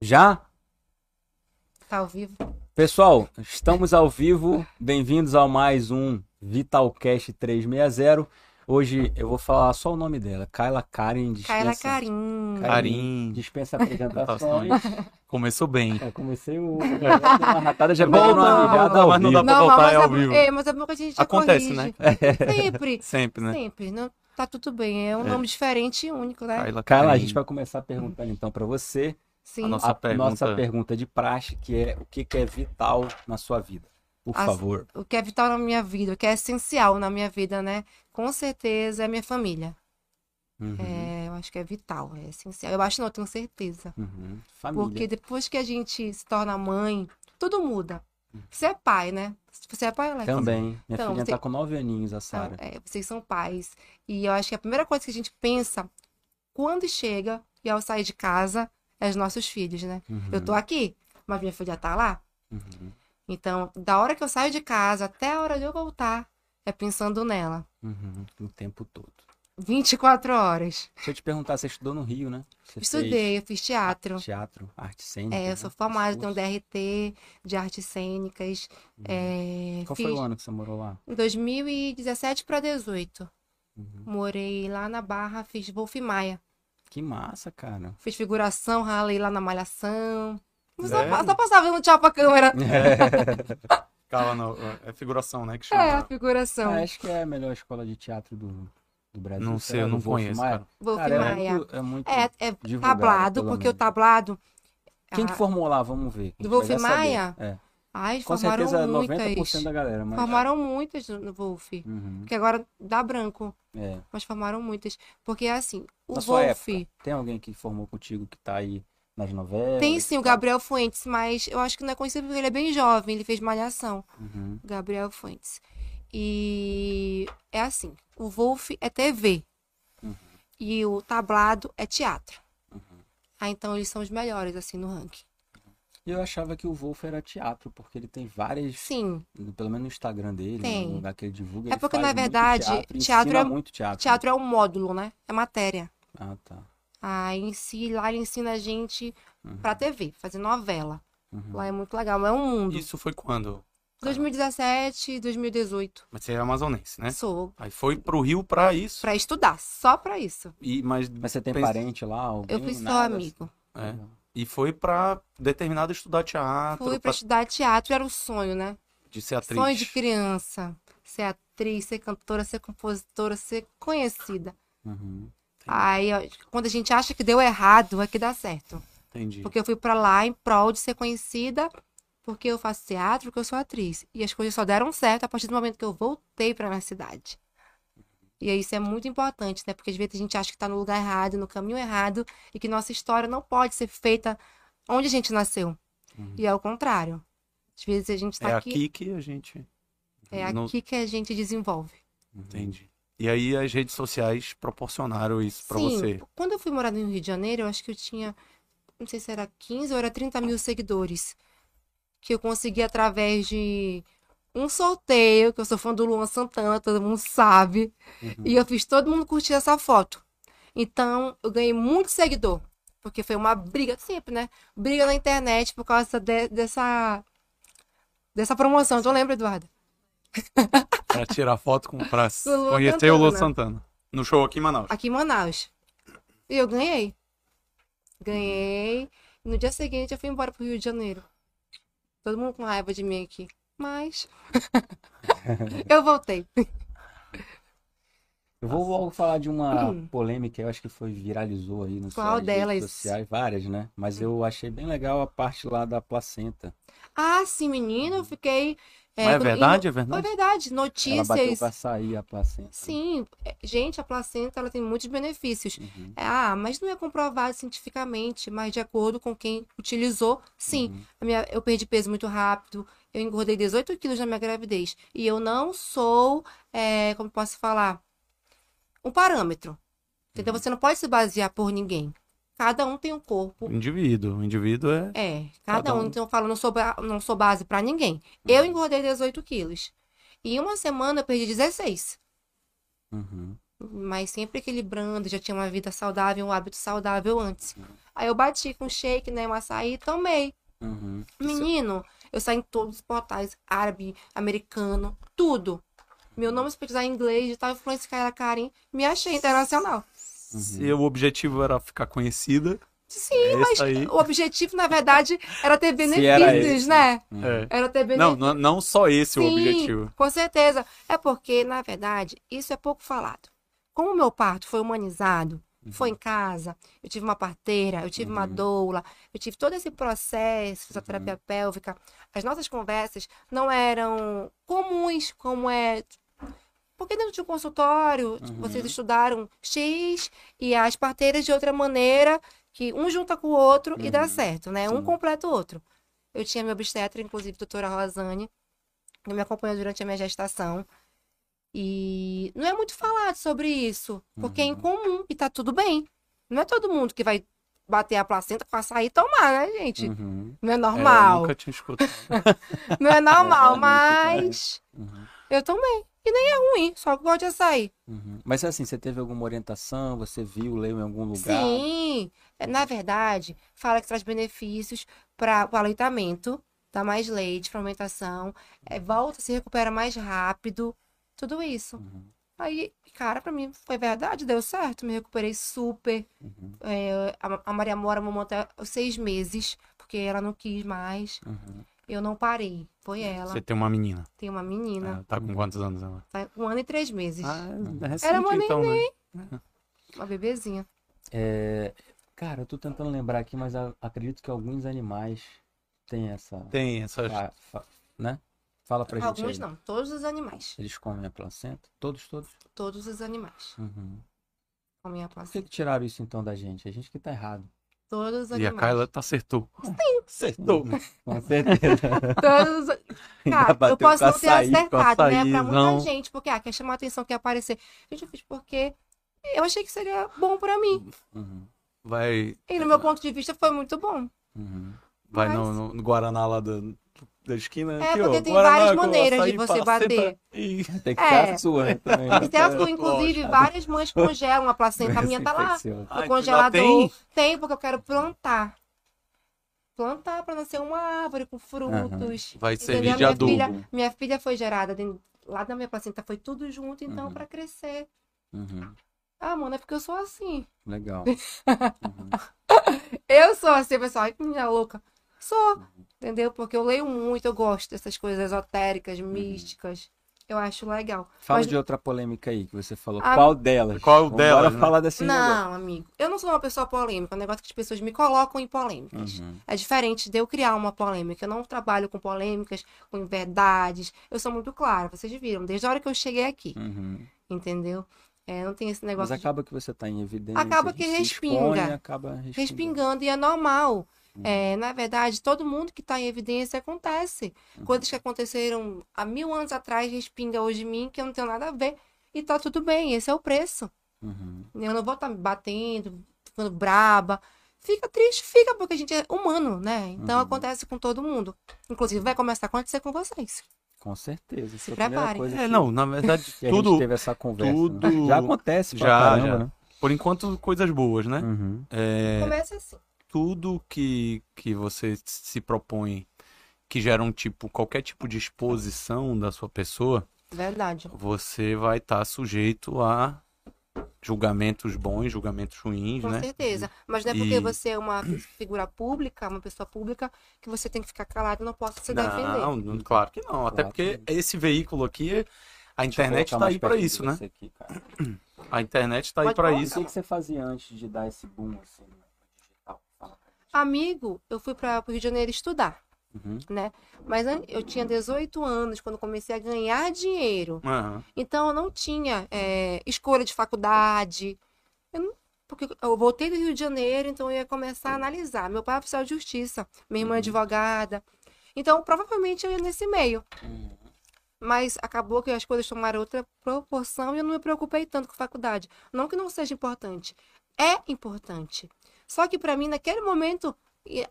Já? Tá ao vivo? Pessoal, estamos ao vivo. Bem-vindos a mais um Vitalcast 360. Hoje eu vou falar só o nome dela, Kyla Karen. Dispensa, Kyla Karim. Karim. Dispensa apresentações. Começou bem. É, comecei o. Uma ratada já pegou uma mijada ao mas não dá pra voltar, mas é ao é, vivo. é, mas é bom que a gente já Acontece, corrige. né? Sempre, Sempre, né? sempre. Não, tá tudo bem. É um É. nome diferente e único, né? Kyla Kyla, a gente vai começar perguntando então para você Sim. a nossa a pergunta. nossa pergunta de praxe, que é o que que é vital na sua vida. Por As- favor. O que é vital na minha vida, o que é essencial na minha vida, né? Com certeza é a minha família. Uhum, É, eu acho que é vital, é essencial. Eu acho não, eu tenho certeza. uhum. Família. Porque depois que a gente se torna mãe, tudo muda. Uhum. Você é pai, né? Você é pai, Alex? Também. Minha Então, filhinha você- tá com nove aninhos, a Então, Sara. é, vocês são pais. E eu acho que a primeira coisa que a gente pensa quando chega e ao sair de casa é os nossos filhos, né? Eu tô aqui, mas minha filha tá lá. Uhum, Então, da hora que eu saio de casa até a hora de eu voltar, é pensando nela. uhum, O tempo todo. 24 horas. Se eu te perguntar, você estudou no Rio, né? Você Estudei, eu fiz fez teatro. Teatro, arte cênica. É, eu né? sou formada, tenho curso. DRT de artes cênicas. É, Qual fiz foi o ano que você morou lá? em 2017 para 18. Uhum. Morei lá na Barra, fiz Wolf Maia. Que massa, cara. Fiz figuração, ralei lá na Malhação. Só, Sério? só passava dando tchau pra câmera. Cala, não. É figuração, né? Que chama. É, a figuração. Ah, acho que é a melhor escola de teatro do, do Brasil. Não sei, eu não Wolf conheço, Maia? cara. Wolf Cara, é Maia. muito, é muito... É, é tablado, porque o menos. tablado. Quem que formou lá? Vamos ver. Do Wolf. Maia? É. Ai, Com formaram certeza muitas. 90% da galera, mas... Formaram muitas no Wolf. Uhum, Que agora dá branco. é. Mas formaram muitas. Porque assim, o Na Wolf. época, tem alguém que formou contigo que tá aí nas novelas? Tem sim o Gabriel Fuentes, mas eu acho que não é conhecido porque ele é bem jovem, ele fez malhação. Uhum, Gabriel Fuentes. E é assim, o Wolf é TV Uhum. e o tablado é teatro. uhum. Ah, então eles são os melhores, assim, no ranking. E eu achava que o Wolf era teatro, porque ele tem várias... Sim, Pelo menos no Instagram dele, Tem. no lugar que ele divulga. É ele porque, faz na muito verdade, teatro, teatro ensina é- muito teatro. teatro é um módulo, né? É matéria. Ah, tá. Ah, em si, lá ele ensina a gente Uhum. pra TV, fazer novela. Uhum. Lá é muito legal, é um mundo. Isso foi quando? 2017, 2018. Mas você é amazonense, né? Sou Aí foi pro Rio pra isso. pra estudar, só pra isso. E, mas, Mas você tem parente lá? Alguém, Eu fui só nada? amigo. É. E foi pra determinado estudar teatro, Fui pra pra, estudar teatro, era o sonho, né? de ser atriz. Sonho de criança. Ser atriz, ser cantora, ser compositora, ser conhecida. Uhum. Aí, ó, quando a gente acha que deu errado, é que dá certo. Entendi. Porque eu fui pra lá em prol de ser conhecida, porque eu faço teatro, porque eu sou atriz. E as coisas só deram certo a partir do momento que eu voltei pra minha cidade. E isso é muito importante, né? Porque às vezes a gente acha que tá no lugar errado, no caminho errado, e que nossa história não pode ser feita onde a gente nasceu. Uhum. E é o contrário. Às vezes a gente tá É aqui, aqui que a gente. é não- aqui que a gente desenvolve. Entendi. E aí as redes sociais proporcionaram isso Sim, você. quando eu fui morar no Rio de Janeiro, eu acho que eu tinha, não sei se era 15 ou era 30 mil seguidores. Que eu consegui através de um sorteio, que eu sou fã do Luan Santana, todo mundo sabe. Uhum. E eu fiz todo mundo curtir essa foto. Então, eu ganhei muito seguidor. Porque foi uma briga, sempre, né? Briga na internet por causa de- dessa, dessa promoção. Tu lembra, Eduardo? Pra tirar foto com, pra Luan conhecer o Lua Santana. Santana. No show aqui em Manaus. aqui em Manaus. E eu ganhei. Ganhei. No dia seguinte eu fui embora pro Rio de Janeiro. Todo mundo com raiva de mim aqui. Mas. eu voltei. Eu vou logo falar de uma Hum. polêmica, eu acho que foi viralizou aí nos Qual delas? redes sociais, várias, né? Mas eu achei bem legal a parte lá da placenta. Ah, sim, menino, eu fiquei. Mas é quando- verdade? É Foi verdade? verdade. Ela bateu Notícias. pra sair a placenta. Sim, é, gente, a placenta ela tem muitos benefícios. Uhum. É, Ah, mas não é comprovado cientificamente, mas de acordo com quem utilizou, sim. Uhum. A minha- eu perdi peso muito rápido, eu engordei 18 quilos na minha gravidez. E eu não sou, é, como posso falar, um parâmetro. Entendeu? Uhum. Você não pode se basear por ninguém. Cada um tem um corpo. O indivíduo. O indivíduo é. É, cada, Cada um. um. Então eu falo, não sou, não sou base pra ninguém. Eu Uhum. engordei 18 quilos. E em uma semana eu perdi 16. Uhum. mas sempre equilibrando, já tinha uma vida saudável, um hábito saudável antes. Aí eu bati com shake, né, um açaí, tomei. Uhum. Menino, eu saí em todos os portais, árabe, americano, tudo. Meu nome se pesquisar em inglês, de tal influência Kaila Karim, me achei internacional. Se o objetivo era ficar conhecida, Sim, é mas o objetivo, na verdade, era ter era benefícios, esse. né? É. Era ter benefícios. não, não só esse o Sim, objetivo. Com certeza. É porque, na verdade, isso é pouco falado. Como o meu parto foi humanizado, foi em casa, eu tive uma parteira, eu tive uma Uhum. doula, eu tive todo esse processo, fisioterapia pélvica. As nossas conversas não eram comuns, como é. Porque dentro de um consultório, Uhum. vocês estudaram X e as parteiras de outra maneira, que um junta com o outro e dá Uhum. certo, né? Um Sim. completa o outro. Eu tinha minha obstetra, inclusive, doutora Rosane, que me acompanhou durante a minha gestação. E não é muito falado sobre isso, porque é Uhum. incomum e tá tudo bem. Não é todo mundo que vai bater a placenta com açaí e tomar, né, gente? Uhum. Não é É, eu normal. nunca tinha escutado. Não é normal, É, mas Uhum. eu tomei. E nem é ruim, só que gosto de açaí. Uhum. Mas assim, você teve alguma orientação? Você viu, leu em algum lugar? Sim, é, na verdade, fala que traz benefícios para o aleitamento, dá mais leite, fermentação, é, volta, se recupera mais rápido, tudo isso. Uhum. Aí, cara, pra mim foi verdade, deu certo, me recuperei super. Uhum. É, a, a Maria Mora mamou até os seis meses, porque ela não quis mais. Uhum. Eu não parei, foi ela. Você tem uma menina. Tem uma menina, Ela tá com quantos anos ela? tá um ano e três meses, Ah, é Era recente uma então, né? uma bebezinha. É, Cara, eu tô tentando lembrar aqui, mas acredito que alguns animais têm essa. Tem essas. fa- fa- Né? Fala pra gente Alguns não, todos os animais. Eles comem a placenta? Todos, todos? Todos os animais Uhum. comem a Por que, placenta. que tiraram isso então da gente? A gente que tá errado. Todos os E a animais. Kyla tá acertou. Acertou. Com certeza. Todos... os- Cara, eu posso não ter açaí, acertado, né? Pra muita gente, porque ah, quer chamar a atenção, quer aparecer. Gente, eu fiz porque eu achei que seria bom pra mim. Uhum. Vai, E no meu ponto de vista foi muito bom. Uhum. vai Mas- no, no- Guaraná lá da, da esquina. É, aqui, porque ó, tem várias maneiras de você bater. E... Tem que É. ficar sua, né? Também. Inclusive, várias mães congelam a placenta. A minha tá lá no congelador. tem? Tem, porque eu quero plantar. Plantar pra nascer uma árvore com frutos. Vai Entendeu? servir de minha adubo. filha, minha filha foi gerada dentro, lá da minha placenta, foi tudo junto, então, Uhum. pra crescer. Uhum. Ah, mano, é porque eu sou assim. Legal. Uhum. Eu sou assim, pessoal. Ai, que menina louca. Sou. Entendeu? Porque eu leio muito, eu gosto dessas coisas esotéricas, místicas. Eu acho legal. Fala Mas- de outra polêmica aí que você falou. Ah, Qual delas? Qual delas, Bora né? falar desse negócio. Não, amigo. Eu não sou uma pessoa polêmica. É um negócio que as pessoas me colocam em polêmicas. Uhum. É diferente de eu criar uma polêmica. Eu não trabalho com polêmicas, com verdades. Eu sou muito clara. Vocês viram, desde a hora que eu cheguei aqui. Uhum. Entendeu? É, não tem esse Mas negócio de acaba que você tá em evidência. Acaba que respinga. expõe, acaba respingando. respingando e é normal. Uhum. É, na verdade, todo mundo que está em evidência acontece. Uhum. Coisas que aconteceram há mil anos atrás respinga hoje em mim que eu não tenho nada a ver. E tá tudo bem, esse é o preço. Uhum. Eu não vou estar me batendo, ficando braba. Fica triste, fica, porque a gente é humano, né? Então Uhum. acontece com todo mundo. Inclusive, vai começar a acontecer com vocês. Com certeza. Essa é primeira coisa É, que, não, na verdade, que a gente tudo. teve essa conversa. né? tudo- Já acontece pra Já, caramba, já. né? Por enquanto, coisas boas, né? Uhum. É, Começa assim. Tudo que, que você se propõe que gera um tipo, qualquer tipo de exposição da sua pessoa, Verdade. você vai estar sujeito a julgamentos bons, julgamentos ruins, Com né? certeza. Mas não é porque E- você é uma figura pública, uma pessoa pública, que você tem que ficar calado e não possa se defender. Não, não, claro que não. Até Claro porque que esse veículo aqui, a internet tá mais aí de isso, né? aqui. A internet tá aí Pode pra colocar. O isso. que, que você fazia antes de dar esse boom assim, no digital? Fala pra gente. Amigo, eu fui para o Rio de Janeiro estudar, Uhum. né? Mas eu tinha 18 anos quando comecei a ganhar dinheiro. Aham. Então eu não tinha é, escolha de faculdade. Eu não- porque eu voltei do Rio de Janeiro, então eu ia começar a analisar. Meu pai é oficial de justiça, minha irmã é advogada. Então provavelmente eu ia nesse meio. Uhum. Mas acabou que as coisas tomaram outra proporção e eu não me preocupei tanto com faculdade. Não que não seja importante. É importante. Só que para mim, naquele momento,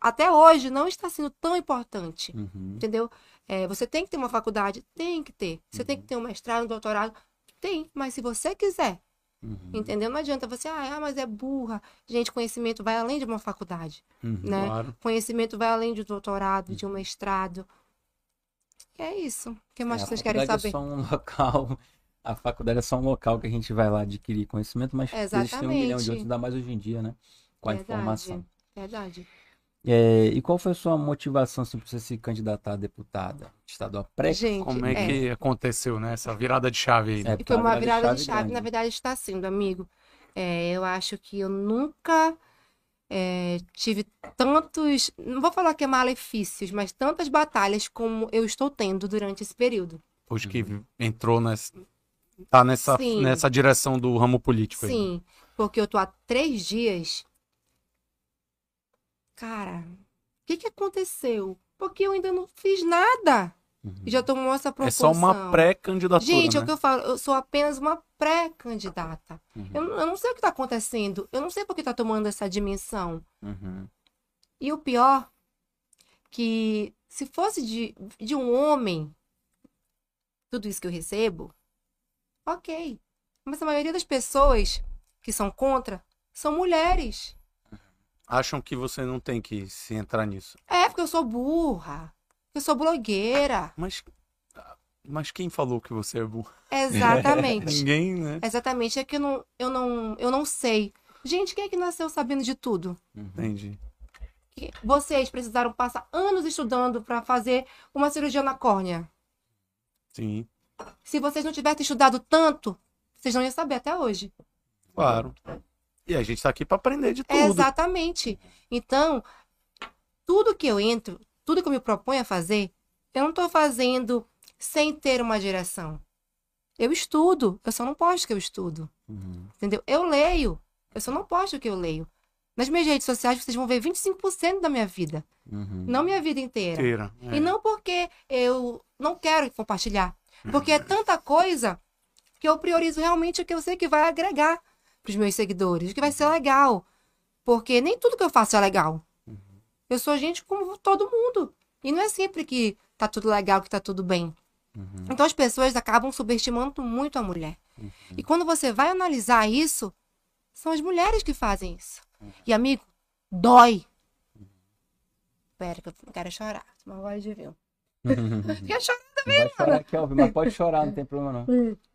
até hoje, não está sendo tão importante. Uhum. Entendeu? É, você tem que ter uma faculdade? Tem que ter. Você tem que Uhum. ter um mestrado, um doutorado? Tem. Mas se você quiser Uhum. Entendeu? Não adianta você, ah, ah, mas é burra. Gente, conhecimento vai além de uma faculdade, Uhum. né? Claro. Conhecimento vai além de um doutorado, de um mestrado. E é isso. O que mais É, vocês querem faculdade saber? É só um local. A faculdade é só um local que a gente vai lá adquirir conhecimento, mas existem um milhão de Exatamente. outros, ainda mais hoje em dia, né? Com a Verdade. informação. Verdade. É, e qual foi a sua motivação assim, para você se candidatar a deputada estadual pré? Gente, Como é, é. que aconteceu, né? Essa virada de chave aí. né? É, E foi uma virada de chave, grande. na verdade está sendo, amigo. É, eu acho que eu nunca é, tive tantos, não vou falar que é malefícios, mas tantas batalhas como eu estou tendo durante esse período. Depois que entrou nessa. Tá nessa, Sim. nessa direção do ramo político aí. Sim, porque eu tô há três dias. Cara, o que que aconteceu? Porque eu ainda não fiz nada. Uhum. E já tomou essa É proporção. só uma pré-candidatura. Gente, é né? o que eu falo, eu sou apenas uma pré-candidata. Uhum. Eu, não- eu não sei o que está acontecendo. Eu não sei por que está tomando essa dimensão. Uhum. E o pior, que se fosse de, de um homem, tudo isso que eu recebo, ok. Mas a maioria das pessoas que são contra são mulheres. Acham que você não tem que se entrar nisso. É, porque eu sou burra. Eu sou blogueira. Mas. Mas quem falou que você é burro? Exatamente. Ninguém, né? Exatamente. É que eu não, eu não, eu não sei. Gente, quem é que nasceu sabendo de tudo? Uhum. Entendi. vocês precisaram passar anos estudando para fazer uma cirurgia na córnea. Sim, Se vocês não tivessem estudado tanto, vocês não iam saber até hoje. claro. E a gente tá aqui pra aprender de tudo. Exatamente. Então, tudo que eu entro, tudo que eu me proponho a fazer, eu não estou fazendo sem ter uma direção. Eu estudo, eu só não posto que eu estudo. Uhum. Entendeu? Eu leio, eu só não posto que eu leio. Nas minhas redes sociais, vocês vão ver 25% da minha vida, Uhum. não minha vida inteira. Inteira. é. E não porque eu não quero compartilhar. Porque é tanta coisa que eu priorizo realmente o que eu sei que vai agregar para os meus seguidores, que vai ser legal. Porque nem tudo que eu faço é legal. Eu sou gente como todo mundo. E não é sempre que tá tudo legal, que tá tudo bem. Uhum. Então as pessoas acabam subestimando muito a mulher. E quando você vai analisar isso, são as mulheres que fazem isso. E amigo, dói. Pera, que eu quero chorar. Uma voz de viu. Quer chorar? Vai chorar Alvin, mas pode chorar, não tem problema não.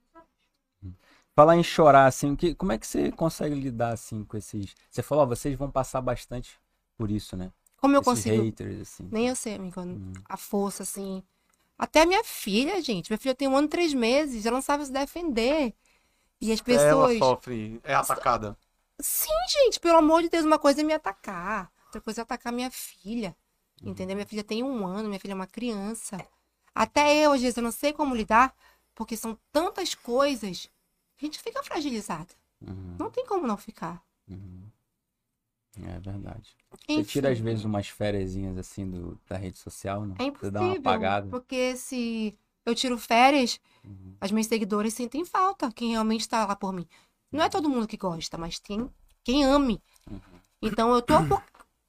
Falar em chorar, assim, que, como é que você consegue lidar, assim, com esses... Você falou, ó, vocês vão passar bastante por isso, né? Como eu esses consigo. haters, assim. Nem eu sei, amigo. A força, assim. Até minha filha, gente. Minha filha tem um ano e três meses. Ela não sabe se defender. E as Ela pessoas. sofre, é atacada. Sim, gente, pelo amor de Deus, uma coisa é me atacar. Outra coisa é atacar minha filha. Entendeu? Minha filha tem um ano, minha filha é uma criança. Até eu, às vezes, eu não sei como lidar, porque são tantas coisas. A gente fica fragilizada. Uhum, Não tem como não ficar. uhum. É verdade. Você Enfim, tira, às vezes, umas férias, assim, do, da rede social, não? é Você dá uma impossível. apagada. Porque se eu tiro férias, Uhum. as minhas seguidoras sentem falta. Quem realmente está lá por mim. Não é todo mundo que gosta, mas tem quem ame. Uhum. Então eu tô por-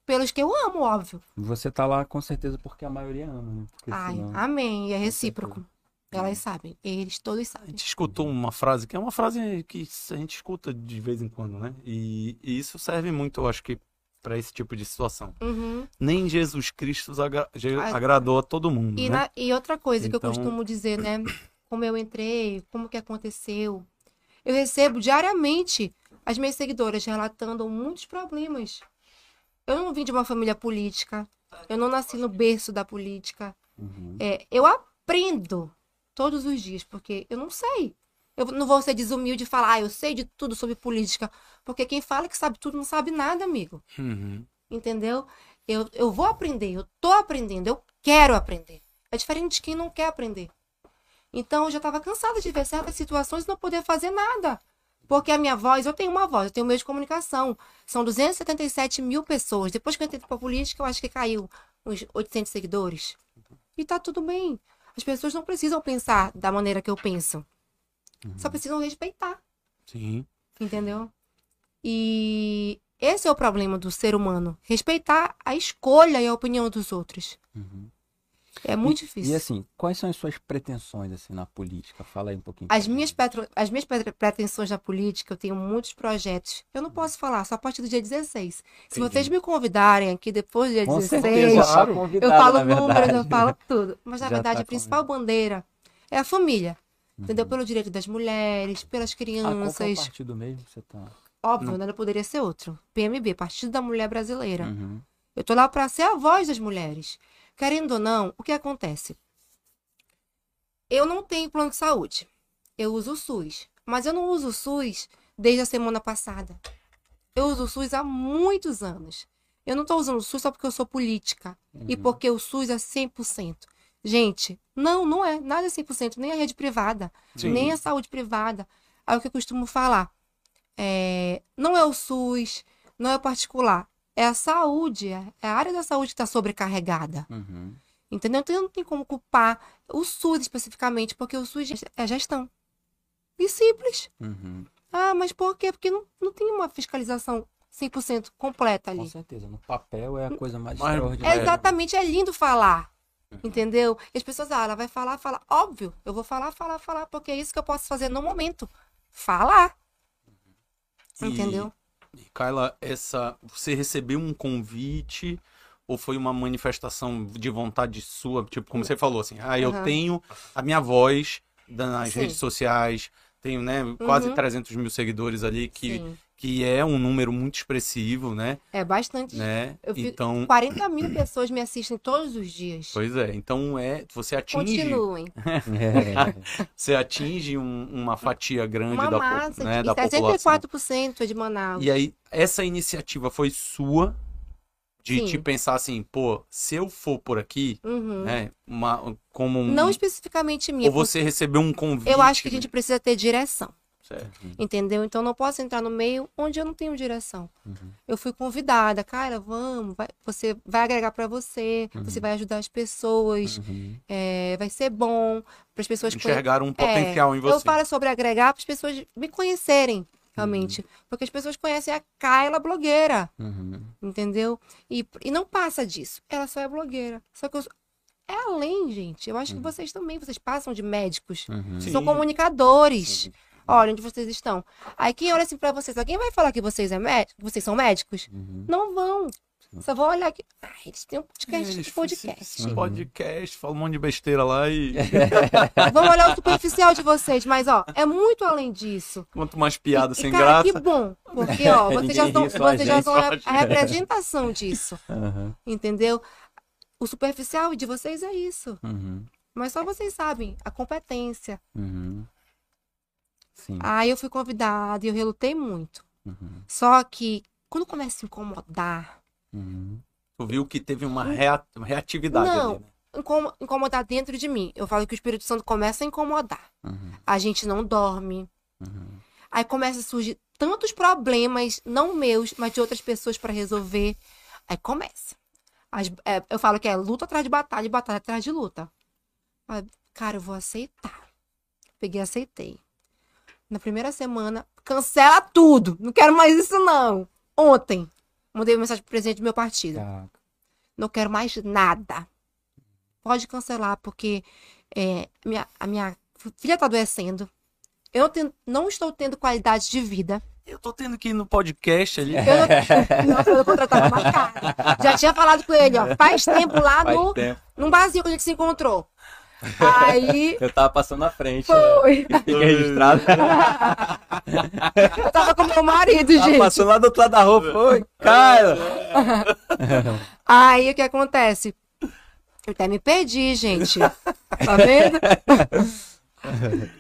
pelos que eu amo, óbvio. Você tá lá, com certeza, porque a maioria ama, né? Porque Ai, senão- amém. E é recíproco. Elas sabem. Eles todos A sabem. gente escutou uma frase que é uma frase que a gente escuta de vez em quando, né? E, e isso serve muito, eu acho que, pra esse tipo de situação. Uhum. Nem Jesus Cristo agra- Ah, agradou a todo mundo, E, né? na- e outra coisa que eu Então- costumo dizer, né? Como eu entrei, como que aconteceu. Eu recebo diariamente as minhas seguidoras relatando muitos problemas. Eu não vim de uma família política. Eu não nasci no berço da política. Uhum. É, eu aprendo todos os dias, porque eu não sei. Eu não vou ser desumilde e falar, ah, eu sei de tudo sobre política. Porque quem fala que sabe tudo não sabe nada, amigo. Uhum. Entendeu? Eu, eu vou aprender, eu tô aprendendo, eu quero aprender. É diferente de quem não quer aprender. Então eu já estava cansada de ver certas situações e não poder fazer nada. Porque a minha voz, eu tenho uma voz, eu tenho um meio de comunicação. São 277 mil pessoas. Depois que eu entrei pra política, eu acho que caiu uns 800 seguidores. E tá tudo bem. As pessoas não precisam pensar da maneira que eu penso. Só precisam respeitar. Sim. Entendeu? E esse é o problema do ser humano. Respeitar a escolha e a opinião dos outros. Uhum. É muito e, difícil. E assim, quais são as suas pretensões assim na política? Fala aí um pouquinho. As minhas, petro- as minhas pre- pretensões na política, eu tenho muitos projetos. Eu não posso falar, só a partir do dia 16. Se Entendi. vocês me convidarem aqui depois do dia Com 16, certeza, tá eu convidada, falo números, eu falo tudo. Mas na Já verdade, tá a principal bandeira é a família. Entendeu? Pelo direito das mulheres, pelas Ah, qual é o crianças. partido mesmo que você tá? Óbvio, né? não poderia ser outro. PMB, Partido da Mulher Brasileira. Uhum. Eu tô lá para ser a voz das mulheres. Querendo ou não, o que acontece? Eu não tenho plano de saúde. Eu uso o SUS. Mas eu não uso o SUS desde a semana passada. Eu uso o SUS há muitos anos. Eu não tô usando o SUS só porque eu sou política. E Uhum. porque o SUS é 100%. Gente, não, não é. Nada é 100%. Nem a rede privada. Sim. Nem a saúde privada. Aí o que eu costumo falar. É, não é o SUS, não é o particular. É a saúde, é é a área da saúde que está sobrecarregada. Uhum. Entendeu? Então não tem como culpar o SUS especificamente, porque o SUS é gestão. E simples. Uhum. Ah, mas por quê? Porque não, não tem uma fiscalização 100% completa Com ali. certeza. No papel é a coisa mais Mas- É extraordinária. exatamente, é lindo falar. Entendeu? E as pessoas, ah, ela vai falar, falar. Óbvio, eu vou falar, falar, falar, porque é isso que eu posso fazer no momento. Falar. E- Entendeu? E, Kyla, essa, você recebeu um convite ou foi uma manifestação de vontade sua? Tipo, como você falou, assim, ah, eu Aham. tenho a minha voz nas Sim. redes sociais, tenho, né, quase Uhum. 300 mil seguidores ali, que, Sim. Que é um número muito expressivo, né? É bastante. né? Eu vi- Então, 40 mil pessoas me assistem todos os dias. pois é, então é, você atinge, Continuem. É. você atinge um- uma fatia grande Uma da, massa né, de da população. 64% é de Manaus. E aí, essa iniciativa foi sua de Sim. te pensar assim, pô, se eu for por aqui, Uhum. né, uma, como um, Não especificamente minha. ou você recebeu um convite. Eu acho que a gente precisa ter direção. Certo. Entendeu? Então não posso entrar no meio onde eu não tenho direção. Uhum. Eu fui convidada, cara, vamos, vai- você vai agregar pra você, você vai ajudar as pessoas, Uhum. é, vai ser bom para as pessoas Enxergaram um É, potencial em você. Eu falo sobre agregar para as pessoas me conhecerem realmente, porque as pessoas conhecem a Kyla blogueira, Uhum. entendeu? E, e não passa disso. Ela só é blogueira. Só que eu, é além, gente. Eu acho que vocês também, vocês passam de médicos. Uhum. São comunicadores. Olha onde vocês estão. Aí quem olha assim pra vocês, alguém vai falar que vocês, é médico, que vocês são médicos? Uhum. Não vão. Só vão olhar aqui. Ah, eles têm um podcast. Eles podcast. Um podcast, fala um monte de besteira lá e Vão olhar o superficial de vocês, mas ó, é muito além disso. quanto mais piada E, sem cara, graça. que bom. Porque, ó, vocês já são, vocês já são a, a representação disso. Uhum. Entendeu? O superficial de vocês é isso. Uhum. Mas só vocês sabem a competência. Uhum. Sim. Aí eu fui convidada e eu relutei muito. Uhum. Só que quando começa a se incomodar, Uhum. Tu viu que teve uma rea- reatividade Não. ali, né? incomo- incomodar dentro de mim. Eu falo que o Espírito Santo começa a incomodar. Uhum. A gente não dorme. Uhum. Aí começa a surgir tantos problemas, não meus, mas de outras pessoas para resolver. Aí começa. As- é, eu falo que é luta atrás de batalha e batalha atrás de luta. Aí, cara, eu vou aceitar. Peguei e aceitei. Na primeira semana, cancela tudo. Não quero mais isso, não. Ontem, mandei uma mensagem pro presidente do meu partido. Caraca. Não quero mais nada. Pode cancelar, porque é, minha, a minha filha tá adoecendo. Eu não, tenho- não estou tendo qualidade de vida. Eu tô tendo que ir no podcast ali. Eu não, Nossa, eu contratava mais cara. Já tinha falado com ele, ó. Faz tempo lá Faz no, tempo. num barzinho que a gente se encontrou. Aí Eu tava passando na frente. né? foi. Fica registrado. Eu tava com meu marido, Tava gente. passando lá do outro lado da rua. Foi, cara. Aí o que acontece? Eu até me perdi, gente. Tá vendo?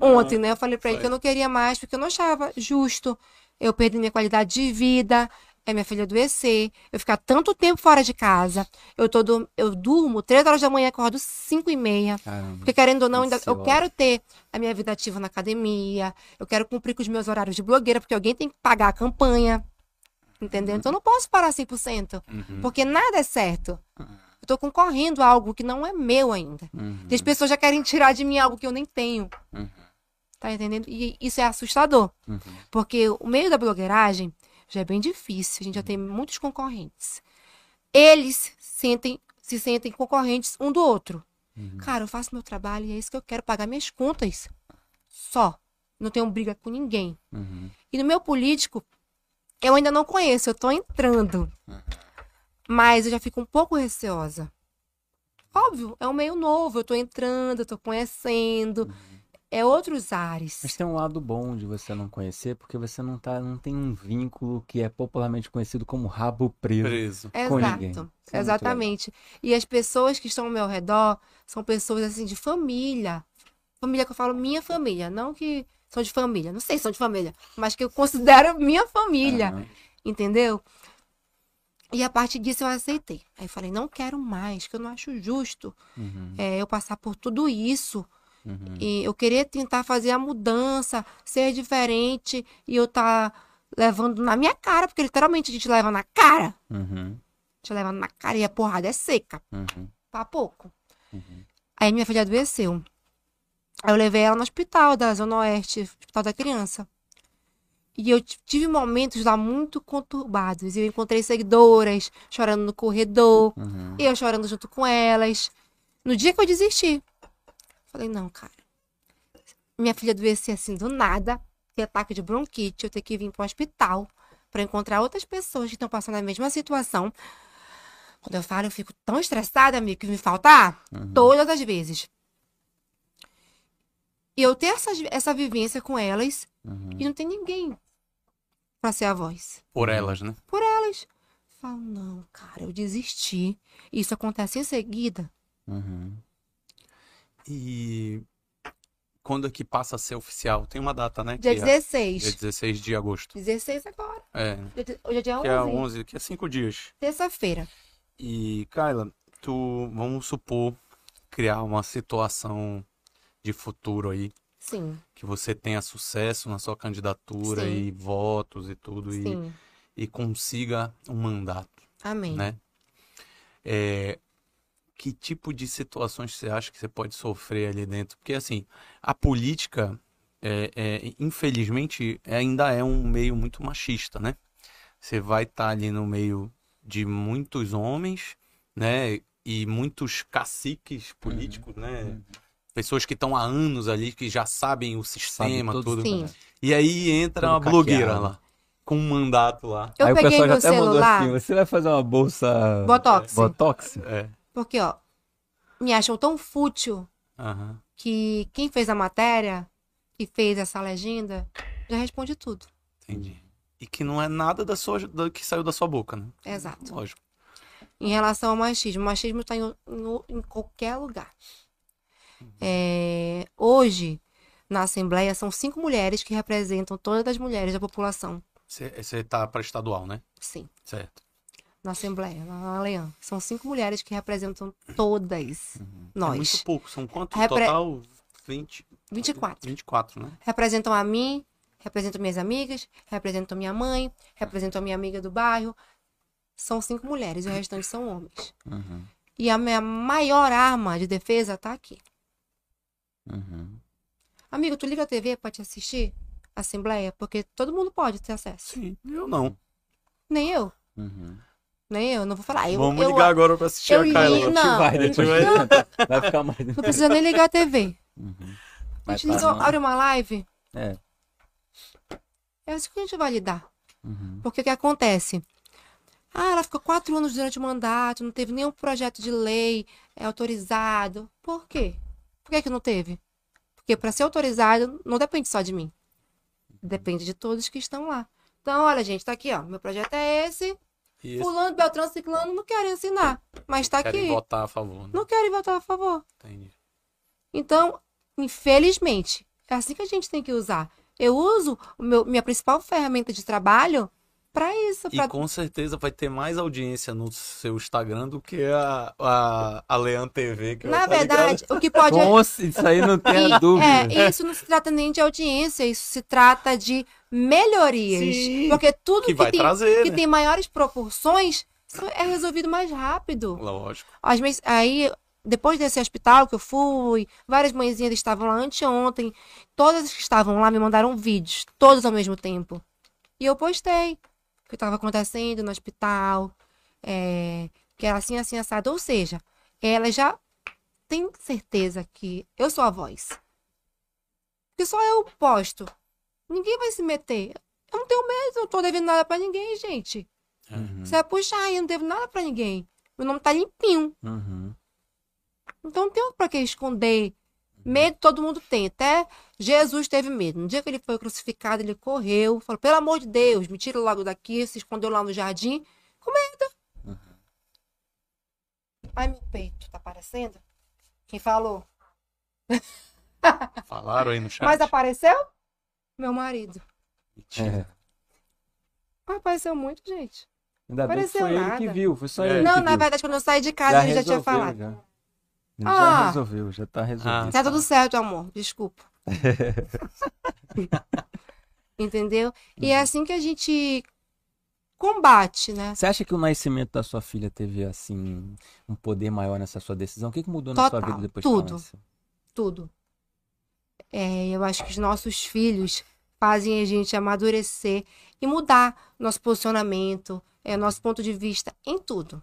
Ontem, né? Eu falei pra ele que eu não queria mais, porque eu não achava justo eu perder minha qualidade de vida, é minha filha adoecer, eu ficar tanto tempo fora de casa. Eu, tô, dur- eu durmo três horas da manhã acordo cinco e meia. Caramba. Porque querendo ou não, ainda, eu quero ter a minha vida ativa na academia, eu quero cumprir com os meus horários de blogueira, porque alguém tem que pagar a campanha. Entendeu? Então eu não posso parar 100%, Uhum. porque nada é certo. Eu tô concorrendo a algo que não é meu ainda. Uhum. E as pessoas já querem tirar de mim algo que eu nem tenho. Uhum. Tá entendendo? E isso é assustador. Uhum. Porque o meio da blogueiragem já é bem difícil. A gente já tem muitos concorrentes. Eles sentem, se sentem concorrentes um do outro. Uhum. Cara, eu faço meu trabalho e é isso que eu quero, pagar minhas contas. Só. Não tenho briga com ninguém. Uhum. E no meu político, eu ainda não conheço, eu tô entrando. Uhum. Mas eu já fico um pouco receosa. Óbvio, é um meio novo, eu tô entrando, eu tô conhecendo. É outros ares. Mas tem um lado bom de você não conhecer, porque você não, tá, não tem um vínculo que é popularmente conhecido como rabo preso. Preso. com ninguém. Exato. Isso é Exatamente. E as pessoas que estão ao meu redor são pessoas assim de família. Família que eu falo minha família, não que são de família, não sei se são de família, mas que eu considero minha família, Aham. entendeu? E a partir disso eu aceitei. Aí eu falei, não quero mais, que eu não acho justo Uhum. é, eu passar por tudo isso. Uhum. E eu querer tentar fazer a mudança, ser diferente, e eu tá levando na minha cara, porque literalmente a gente leva na cara. Uhum. A gente leva na cara e a porrada é seca, Uhum. pra pouco. Uhum. Aí minha filha adoeceu. Aí eu levei ela no hospital da Zona Oeste, Hospital da Criança. E eu tive momentos lá muito conturbados. Eu encontrei seguidoras chorando no corredor, Uhum. eu chorando junto com elas. No dia que eu desisti, falei: não, cara. Minha filha adoecer assim do nada, ter ataque de bronquite, eu ter que vir para o hospital para encontrar outras pessoas que estão passando a mesma situação. Quando eu falo, eu fico tão estressada, amigo, que me falta ar Uhum. todas as vezes. E eu ter essa, essa vivência com elas Uhum. e não tem ninguém pra ser a voz. Por elas, né? Por elas. Falo, não, cara, eu desisti. Isso acontece em seguida. Uhum. E quando é que passa a ser oficial? Tem uma data, né? Dia que é 16. dia 16 de agosto. 16 agora. É, Dia Hoje é dia 11. que é 11, que é 5 dias. Terça-feira. E, Kyla, tu, vamos supor, criar uma situação de futuro aí, Sim, que você tenha sucesso na sua candidatura Sim. e votos e tudo, e, sim. e consiga um mandato, Amém. né? É, que tipo de situações você acha que você pode sofrer ali dentro? Porque, assim, a política, é, é, infelizmente, ainda é um meio muito machista, né? Você vai estar ali no meio de muitos homens, né? E muitos caciques políticos, né? Uhum. Pessoas que estão há anos ali, que já sabem o Sabe sistema, todos tudo. Sim. E aí entra Tudo uma blogueira lá, com um mandato lá. Eu Aí o peguei pessoal já até mandou celular, assim, você vai fazer uma bolsa Botox. Botox? É. porque, ó, me acham tão fútil Aham. que quem fez a matéria e fez essa legenda já responde tudo. Entendi. E que não é nada da sua, do que saiu da sua boca, né? Exato. Lógico. Em relação ao machismo, o machismo está em, em- qualquer lugar. É, hoje, na Assembleia, são cinco mulheres que representam todas as mulheres da população. Você tá para estadual, né? Sim, Certo. Na Assembleia, na Leão. São cinco mulheres que representam todas É nós. muito pouco. São quantos Repre- total? 20, 24. 24, né? Representam a mim, representam minhas amigas, representam minha mãe, representam a minha amiga do bairro. São cinco mulheres e o restante são homens. Uhum. E a minha maior arma de defesa tá aqui. Uhum. Amigo, tu liga a TV pra te assistir Assembleia? Porque todo mundo pode ter acesso. Sim. Eu não. Nem eu. Uhum. Nem eu. Não vou falar. Eu, Vamos eu, ligar agora pra assistir eu a Kyla. li- não. Vai, depois vai- vai ficar mais. Não precisa nem ligar a TV. Uhum. A gente liga, não. abre uma live. É. É isso que a gente vai lidar. Uhum. Porque o que acontece? Ah, ela ficou quatro anos durante o mandato, não teve nenhum projeto de lei é, autorizado. Por quê? Por que, que não teve? Porque para ser autorizado não depende só de mim. Depende de todos que estão lá. Então, olha, gente, tá aqui, ó. Meu projeto é esse. Esse Fulano, Beltrano, Ciclano não querem assinar. Mas tá querem aqui. votar a favor, né? Não querem votar a favor. Entendi. Então, infelizmente, é assim que a gente tem que usar. Eu uso meu, minha principal ferramenta de trabalho para isso. E Pra... com certeza vai ter mais audiência no seu Instagram do que a, a, a Leão TV. Que Na vai tá verdade, o que pode. Nossa, isso aí não tem E- a dúvida. É, isso não se trata nem de audiência, isso se trata de melhorias. Sim, porque tudo que que, tem, trazer, que né? tem maiores proporções é resolvido mais rápido. Lógico. Vezes, aí, depois desse hospital que eu fui, várias mãezinhas estavam lá anteontem. Todas as que estavam lá me mandaram vídeos, todos ao mesmo tempo. E eu postei que estava acontecendo no hospital, é, que é assim, assim, assado. Ou seja, ela já tem certeza que eu sou a voz. Que só eu posto. Ninguém vai se meter. Eu não tenho medo, eu não tô devendo nada pra ninguém, gente. Uhum. Você vai puxar aí, eu não devo nada pra ninguém. Meu nome tá limpinho. Uhum. Então não tem pra que esconder. Medo todo mundo tem. Até Jesus teve medo. No dia que ele foi crucificado, ele correu. Falou, pelo amor de Deus, me tira logo daqui. Se escondeu lá no jardim. Com medo. Ai, meu peito, tá aparecendo? Quem falou? Falaram aí no chat. Mas apareceu? Meu marido. Mentira. É. Mas apareceu muito, gente. Ainda bem que foi ele nada. que viu. Foi só É. ele Não, que na viu. verdade, quando eu saí de casa, ele já tinha falado. Já, Ele Ah. já resolveu, já tá resolvido. Ah. Tá tudo certo, amor. Desculpa. Entendeu? E é assim que a gente combate, né? Você acha que o nascimento da sua filha teve, assim, um poder maior nessa sua decisão? O que, que mudou na sua vida depois que ela tudo. nasceu? Tudo. É, eu acho que os nossos filhos fazem a gente amadurecer e mudar nosso posicionamento, é, nosso ponto de vista em tudo.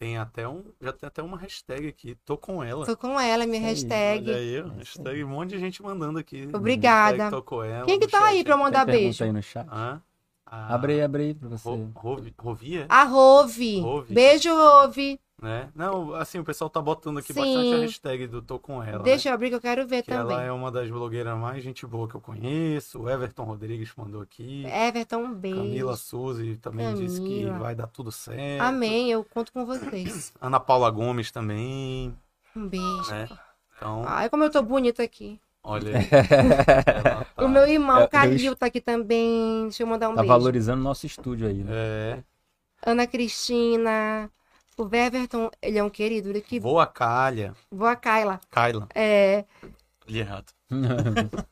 Tem até um. Já tem até uma hashtag aqui. Tô com ela. Foi com ela, minha hashtag. Olha aí, hashtag, um monte de gente mandando aqui. Obrigada. Hashtag tô com ela Quem que tá aí pra Tem mandar pergunta beijo? aí no chat. Hã? Ah, Abre aí, abre aí pra você. Ro- Rovi- Rovia? A Rove. Rove. Beijo, Rove. Né? Não, assim, o pessoal tá botando aqui Sim. bastante a hashtag do Tô Com Ela. Deixa né? eu abrir que eu quero ver Que também. ela é uma das blogueiras mais gente boa que eu conheço. O Everton Rodrigues mandou aqui. Everton, um beijo. Camila Suzy também disse que Camila. vai dar tudo certo. Amém, eu conto com vocês. Ana Paula Gomes também. Um beijo. Né? Então, Ai, como eu tô bonita aqui. olha aí. Tá- O meu irmão, É, Calil, tá aqui também. Deixa eu mandar um Tá beijo. valorizando nosso estúdio aí, né? É. Ana Cristina. O Everton, ele é um querido. Ele que Voa Calha. voa Kyla. Kyla. É, Li errado.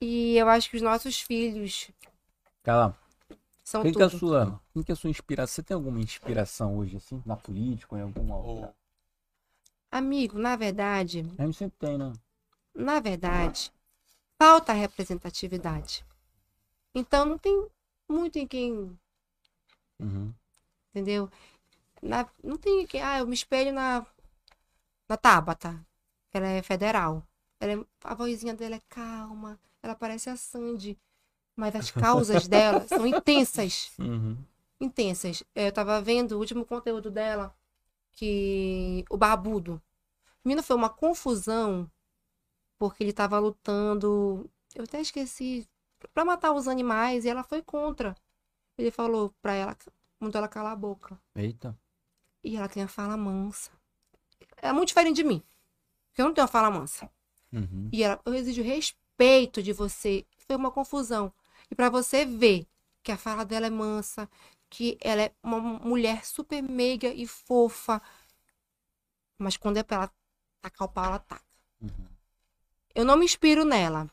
e eu acho que os nossos filhos Cala, são quem que é a tudo. sua, quem que é a sua inspiração? Você tem alguma inspiração hoje, assim, na política ou em alguma Ou- outra? Amigo, na verdade, A gente sempre tem, né? na verdade, falta representatividade. Então não tem muito em quem, Uhum. entendeu? Na- não tem em quem, ah, eu me espelho na na Tabata. Ela é federal. Ela é- a vozinha dela é calma, ela parece a Sandy, mas as causas dela são intensas. Uhum. intensas. Eu tava vendo o último conteúdo dela, que o Barbudo. Menina, foi uma confusão, porque ele tava lutando, eu até esqueci, pra matar os animais, e ela foi contra. Ele falou pra ela, mandou ela calar a boca. Eita. E ela tem a fala mansa. É muito diferente de mim, porque eu não tenho a fala mansa. Uhum. E ela, eu exijo respeito de você. Foi uma confusão. E pra você ver que a fala dela é mansa, que ela é uma mulher super meiga e fofa. Mas quando é pra ela tacar o pau, ela taca. Uhum. Eu não me inspiro nela,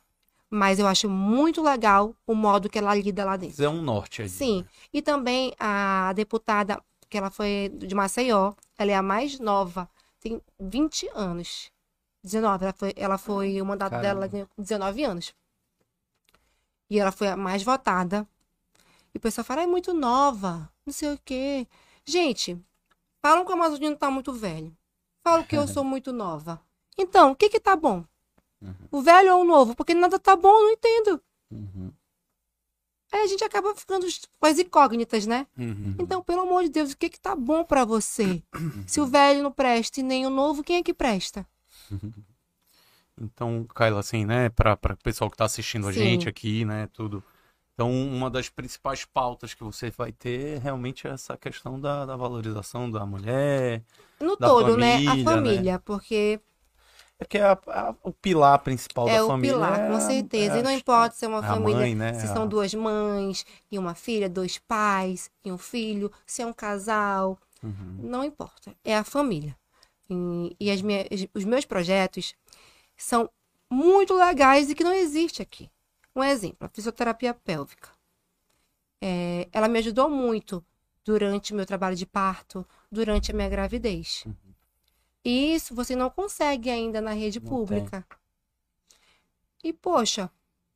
mas eu acho muito legal o modo que ela lida lá dentro. Isso é um norte aí. Sim. E também a deputada, que ela foi de Maceió, ela é a mais nova, tem 20 anos. 19, ela foi, ela foi o mandato dela, Caramba. ela ganhou com 19 anos. E ela foi a mais votada. E o pessoal fala, "Ah, é muito nova, não sei o quê. Gente, falam que o Amazonino tá muito velho. Falam que eu sou muito nova. Então, o que que tá bom? O velho ou o novo? Porque nada tá bom, eu não entendo. Uhum. Aí a gente acaba ficando com as incógnitas, né? Uhum. Então, pelo amor de Deus, o que que tá bom pra você? Se o velho não presta e nem o novo, quem é que presta? Então, Kyla, assim, né, para o pessoal que está assistindo a Sim. gente aqui, né, tudo. Então, uma das principais pautas que você vai ter é realmente essa questão da, da valorização da mulher. No Da todo, né? família, A né? família, porque É que é a- a- o pilar principal é da o família. pilar, é com a- certeza. é e não importa se é uma família, mãe, né? se são duas mães e uma filha, dois pais e um filho, se é um casal, Uhum. não importa. É a família. E, e as minhas, os meus projetos são muito legais e que não existe aqui. Um exemplo, a fisioterapia pélvica. É, ela me ajudou muito durante o meu trabalho de parto, durante a minha gravidez. E isso você não consegue ainda na rede Não pública. E, poxa,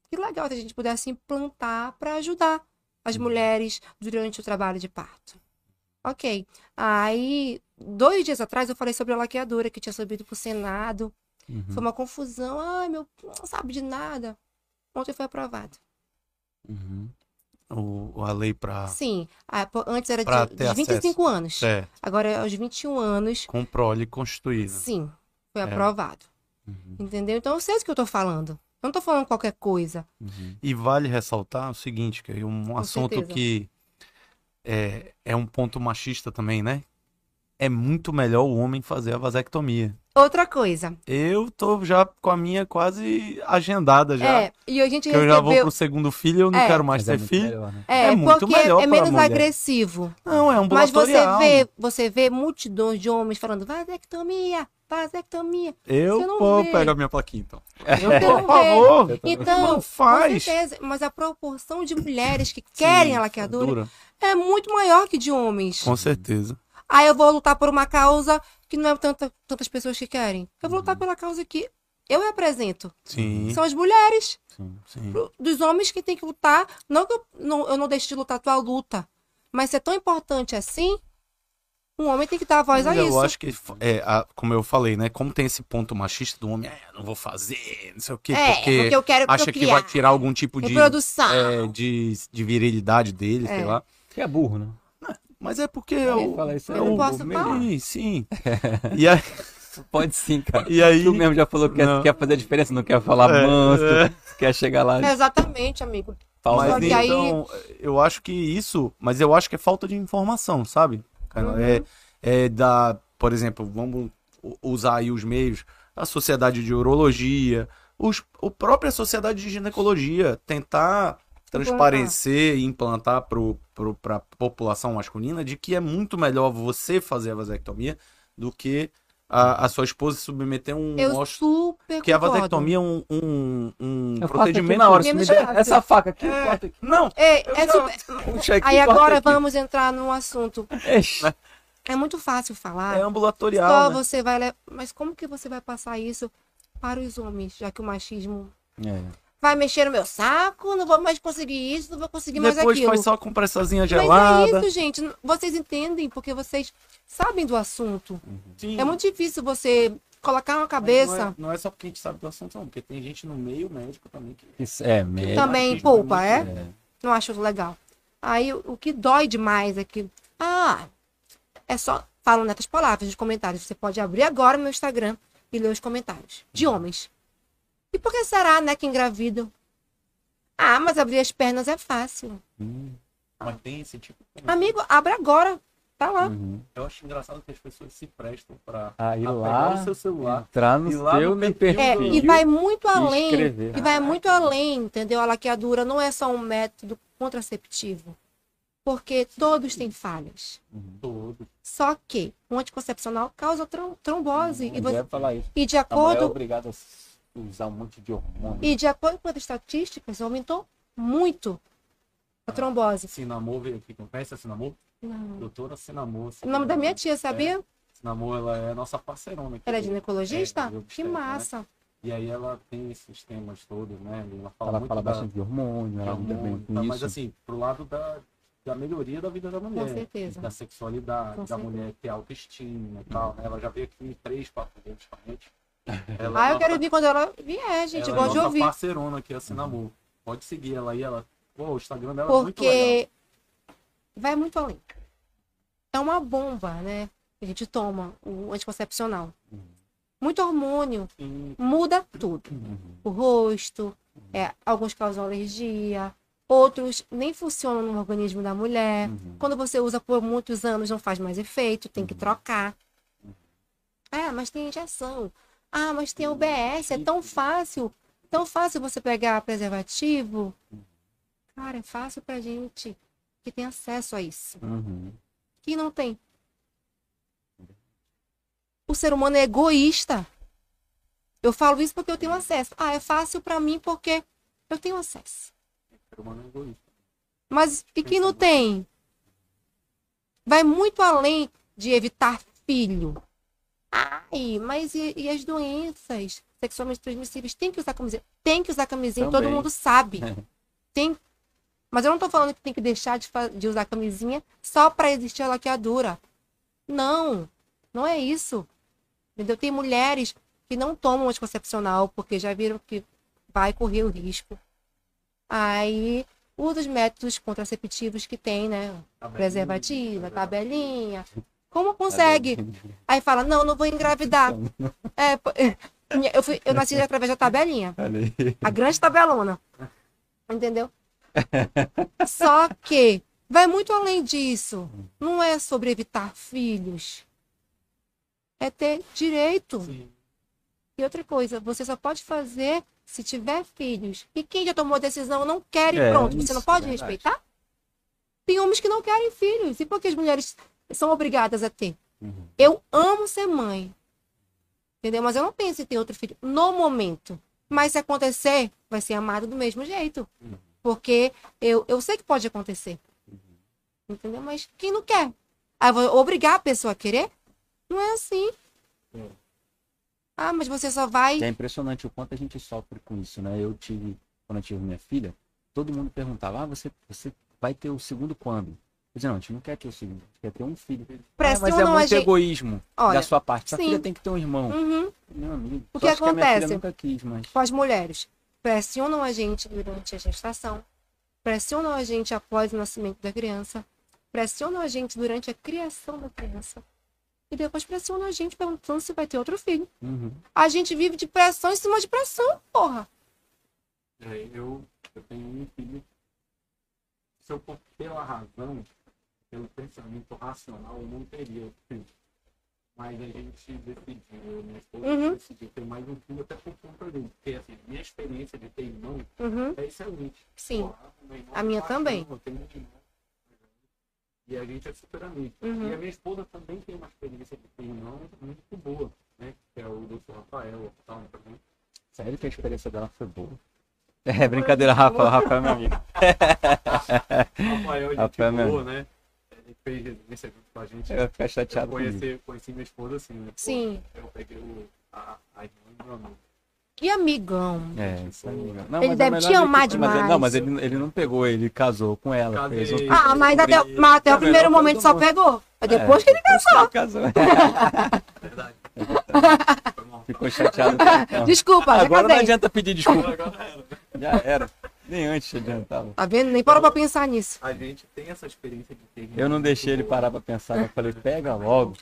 que legal se a gente pudesse implantar para ajudar as mulheres durante o trabalho de parto. Ok. Aí, dois dias atrás, eu falei sobre a laqueadora que tinha subido pro Senado. Uhum. Foi uma confusão. Ai, meu, não sabe de nada. Ontem foi aprovado. Uhum. O, a lei pra. Sim. Pô, antes era de, de 25 anos. É, Agora é aos 21 anos. com prole constituída. Sim, foi É. aprovado. Uhum. Entendeu? Então eu sei do que eu tô falando. Eu não tô falando qualquer coisa. Uhum. E vale ressaltar o seguinte, que é um assunto certeza. que é, é um ponto machista também, né? É muito melhor o homem fazer a vasectomia. Outra coisa. Eu tô já com a minha quase agendada já. É, e a gente que eu já vou recebeu. pro segundo filho, eu não É. quero mais Mas é ter muito filho. melhor, né? É, é muito porque melhor é menos agressivo. Não, é Mas você vê, você vê multidões de homens falando vasectomia, vasectomia. Eu vou pegar minha plaquinha, então. Eu, não por favor. Então, Não faz. com certeza, mas a proporção de mulheres que querem Sim, a laqueadura dura. é muito maior que de homens. Com certeza. Aí eu vou lutar por uma causa que não é tanta, tantas pessoas que querem. Eu vou lutar pela causa que eu represento. Sim, São as mulheres. Sim. sim. Dos homens que tem que lutar. Não que eu não, eu não deixe de lutar a tua luta. Mas se é tão importante assim, um homem tem que dar a voz a Mas eu isso. acho que, é, a- como eu falei, né? Como tem esse ponto machista do homem, é, não vou fazer, não sei o quê, é, porque, porque eu quero acha que vai tirar algum tipo de, é, de, de virilidade dele, sei É. lá. Que é burro, né? Mas é porque Eu eu, falar isso, é eu não o- posso falar. Sim, sim. E aí, Pode sim, cara. e aí Tu mesmo já falou que quer, Não. quer fazer a diferença, não quer falar É, manso, é. quer chegar lá. Exatamente, amigo. Só Mas aí- então, eu acho que isso, mas eu acho que é falta de informação, sabe? Uhum. É, é da, por exemplo, vamos usar aí os meios, a Sociedade de Urologia, os, a própria Sociedade de Ginecologia, tentar transparecer e implantar para a população masculina de que é muito melhor você fazer a vasectomia do que a, a sua esposa se submeter a um Eu super Porque a concordo. vasectomia é um, um, um procedimento. na hora, se me der essa faca aqui, É, aqui. Não, É, é já- super- aqui, Aí agora aqui. vamos entrar num assunto. Ixi. É muito fácil falar. é ambulatorial. Só né? você vai. Mas como que você vai passar isso para os homens, já que o machismo É. vai mexer no meu saco, não vou mais conseguir isso, não vou conseguir mais Depois aquilo. faz só com pressazinha Mas gelada. é isso, gente. Vocês entendem porque vocês sabem do assunto. Sim. É muito difícil você colocar uma Mas cabeça. Não é, não é só porque a gente sabe do assunto, não. Porque tem gente no meio médico também que. Isso é, mesmo. Também poupa, é é? É. Não acho legal. Aí o o que dói demais é que. Ah, é só. Falam nessas palavras nos comentários. Você pode abrir agora meu Instagram e ler os comentários. De homens. E por que será, né, que engravidam? Ah, mas abrir as pernas é fácil. Hum, Mas tem esse tipo. Amigo, abre agora. Tá lá. uhum. Eu acho engraçado que as pessoas se prestam pra Aí a lá, pegar o seu celular. entrar no E lá seu no perfil É, e vai muito além. escrever. E vai muito além, entendeu? A laqueadura não é só um método contraceptivo. Porque todos têm falhas. Todo. Só que o anticoncepcional causa trom- trombose. E, Eu você- ia falar isso. e de A mulher é acordo obrigada a usar um monte de hormônio. e de acordo com as estatísticas, aumentou muito a trombose. Sinamor veio aqui. Conhece a Sinamor? Não. Doutora Sinamor. O nome da minha tia, sabia? Sinamor, ela é a nossa parceirona aqui. Ela é ginecologista? É, que né? massa. E aí ela tem esses temas todos, né? Ela fala Ela muito fala da, bastante de hormônio, ela lida bem hormônio, com tá? isso. Mas assim, pro lado da, da melhoria da vida da mulher. certeza. Da sexualidade, Com da certeza. mulher ter autoestima e tal. né? Ela já veio aqui em três, quatro vezes com a gente. Ela Ah, é eu quero nossa- vir quando ela vier, gente. Ela é gosto de nossa ouvir. parceirona aqui, assim, namoro. Pode seguir ela aí, ela. Pô, o Instagram dela é muito legal. Porque vai muito além. É uma bomba, né? Que a gente toma, o anticoncepcional. Muito hormônio. Sim, Muda tudo. Uhum. O rosto, é, alguns causam alergia, outros nem funcionam no organismo da mulher. Uhum. Quando você usa por muitos anos, não faz mais efeito, tem que trocar. Ah, mas tem injeção. Ah, mas tem UBS, é tão fácil. Tão fácil você pegar preservativo. Cara, é fácil pra gente que tem acesso a isso. Uhum. Quem não tem? O ser humano é egoísta. Eu falo isso porque eu tenho acesso. Ah, é fácil pra mim porque eu tenho acesso. ser humano é egoísta. Mas e quem não tem? Vai muito além de evitar filho. Ai, mas e, e as doenças sexualmente transmissíveis? Tem que usar camisinha. Tem que usar camisinha, todo Também. mundo sabe. Tem. Mas eu não tô falando que tem que deixar de, de usar camisinha só pra existir a laqueadura. Não, não é isso. Entendeu? Tem mulheres que não tomam anticoncepcional porque já viram que vai correr o risco. Aí usa os métodos contraceptivos que tem, né? Preservativa, tabelinha. Como consegue? Aí fala, não, não vou engravidar. É, pô, eu, fui, eu nasci através da tabelinha. A grande tabelona. Entendeu? Só que vai muito além disso. Não é sobre evitar filhos. É ter direito. Sim. E outra coisa, você só pode fazer se tiver filhos. E quem já tomou a decisão não quer e É, pronto, isso, você não pode verdade. respeitar? Tem homens que não querem filhos. E por que as mulheres são obrigadas a ter? Uhum. Eu amo ser mãe. Entendeu? Mas eu não penso em ter outro filho no momento. Mas se acontecer, vai ser amado do mesmo jeito. Uhum. Porque eu, eu sei que pode acontecer. Entendeu? Mas quem não quer? Aí eu vou obrigar a pessoa a querer? Não é assim. É. Ah, mas você só vai. É impressionante o quanto a gente sofre com isso, né? Eu tive, quando eu tive minha filha, todo mundo perguntava, ah, você, você vai ter o segundo quando? Dizia, não, a gente não quer ter o segundo, a gente quer ter um filho. Ah, mas é muito gente. egoísmo Olha, da sua parte. Sua sim. filha tem que ter um irmão. Uhum. Meu amigo, O que acontece? nunca quis, mas... com as mulheres. Pressionam a gente durante a gestação, pressionam a gente após o nascimento da criança, pressionam a gente durante a criação da criança e depois pressionam a gente perguntando se vai ter outro filho. Uhum. A gente vive de pressão em cima de pressão, porra. É, eu, eu tenho um filho. Se eu for pela razão, pelo pensamento racional, eu não teria filho. Mas a gente decidiu, minha esposa Uhum. decidiu ter mais um filho até por conta dele. Porque assim, minha experiência de ter irmão Uhum. é excelente. Sim. Pô, A minha paixão, também. eu tenho um irmão. E a gente é super amigo. Uhum. E a minha esposa também tem uma experiência de ter irmão muito boa, né? Que é o doutor Rafael, tal, também. Sério que a experiência dela foi boa. É, brincadeira, Rafa, o Rafa é meu amigo. Rafael, gente Rafael é meu boa, né? Ele fez residência junto com a gente. Eu ia ficar Eu chateado comigo. conheci, conheci minha esposa assim, né? Sim. Eu peguei o, a, a irmã do meu amigo. Que amigão. É, isso aí. Não, Ele mas deve é te amar ele- mas ele- demais. Não, mas ele, ele não pegou, ele casou com ela. Casei. Fez um... Ah, mas até, mas até É o primeiro momento só pegou. É É, depois que ele depois que ele casou. Verdade. Foi mal. Ficou chateado. Não. Desculpa, já Agora não casei. adianta pedir desculpa. Era. Já era. Nem antes adiantava. Tá vendo? Nem parou pra pensar nisso. A gente tem essa experiência de ter Eu não deixei ele parar pra pensar. Eu falei, pega logo.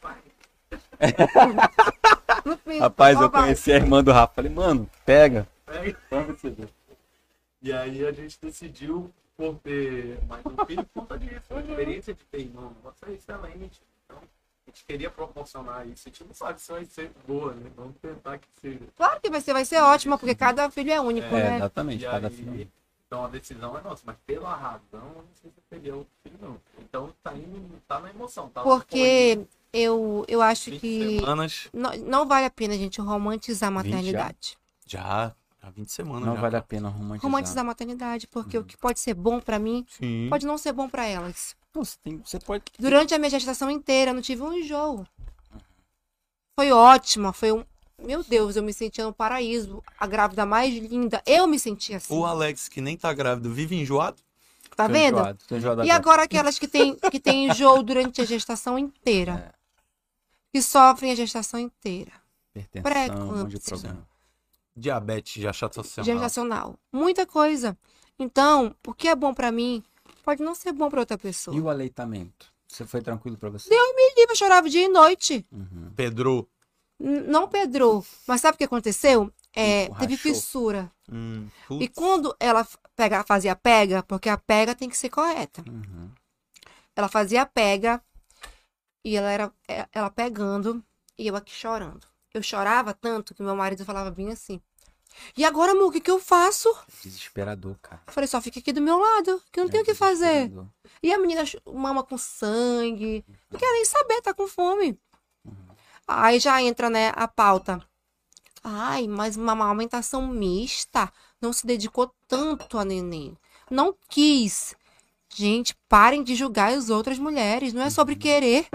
Rapaz, eu conheci a irmã do Rafa. Falei, mano, pega. Pega. Pra você ver. E aí a gente decidiu por ter mais um filho por conta disso. A experiência de ter irmão nossa é excelente. Então, a gente queria proporcionar isso. A gente não sabe se vai ser boa, né? Vamos tentar que seja. Claro que vai ser, vai ser ótima, porque cada filho é único, É, né? exatamente. E Cada aí, filho. Então a decisão é nossa, mas pela razão, eu não sei se eu teria outro filho, não. Então tá indo, tá na emoção, tá? Porque eu, eu acho 20 que semanas. não, não vale a pena a gente romantizar a maternidade. Já, há 20 semanas. Não já. vale a pena romantizar. Romantizar a maternidade, porque Uhum. o que pode ser bom pra mim, Sim. pode não ser bom pra elas. Não, você, tem- você pode... Durante a minha gestação inteira, eu não tive um enjoo. Foi ótima, foi um. Meu Deus, eu me sentia no paraíso. A grávida mais linda. Eu me sentia assim. O Alex, que nem tá grávido, vive enjoado? Tá Tô vendo? enjoado, tô enjoado E agora aquelas que têm que tem enjoo durante a gestação inteira. Que sofrem a gestação inteira. Hipertensão, um. Diabetes gestacional. Gestacional. Muita coisa. Então, o que é bom pra mim pode não ser bom pra outra pessoa. E o aleitamento? Você foi tranquilo pra você? Eu chorava dia e noite. Uhum. Pedro. Não pedrou. Mas sabe o que aconteceu? É, teve fissura. Hum, E quando ela pega, fazia pega, porque a pega tem que ser correta. Uhum. Ela fazia pega e ela era é- ela pegando e eu aqui chorando. Eu chorava tanto que meu marido falava bem assim. E agora, amor, o que, que eu faço? Desesperador, cara. Eu falei, só fica aqui do meu lado, que eu não É tenho o que fazer. E a menina mama com sangue. Não quer nem saber, tá com fome. Aí já entra, né, a pauta. Ai, mas uma amamentação mista não se dedicou tanto a neném. Não quis. Gente, parem de julgar as outras mulheres. Não é sobre querer.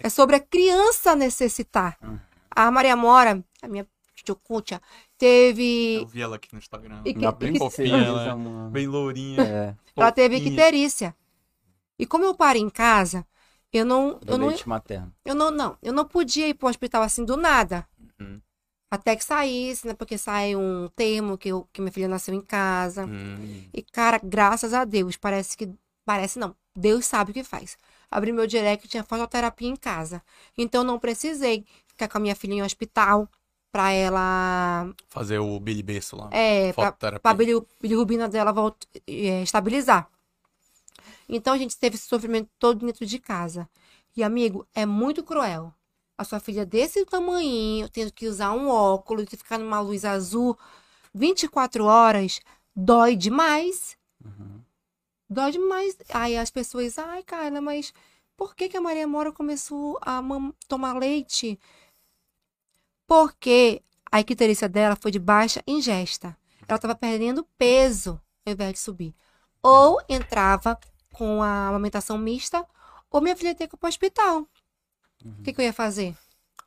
É sobre a criança necessitar. Uhum. A Maria Mora, a minha chocucha, teve Eu vi ela aqui no Instagram. E que- Ela bem fofinha, ela é mano. bem lourinha. É. Ela teve E- icterícia. E como eu parei em casa, eu não, Do eu não, leite materno. eu não, não, eu não podia ir pro hospital assim do nada. Uhum. Até que saísse, né? Porque saiu um termo que, eu, que minha filha nasceu em casa. Hum. E, cara, graças a Deus, parece que. Parece não. Deus sabe o que faz. Abri meu direct tinha fototerapia em casa. Então não precisei ficar com a minha filha em hospital pra ela. Fazer o bilibeço lá. É, pra, pra bili- bilirrubina dela volta, é, estabilizar. Então a gente teve esse sofrimento todo dentro de casa. E, amigo, é muito cruel. A sua filha desse tamanhinho, tendo que usar um óculos, e ficar numa luz azul 24 horas, dói demais. Dói demais. Aí as pessoas, ai, cara, mas por que, que a Maria Mora começou a tomar leite? Porque a icterícia dela foi de baixa ingesta. Ela estava perdendo peso ao invés de subir. Ou entrava com a amamentação mista, ou minha filha ia ter que ir para o hospital. O que, que eu ia fazer?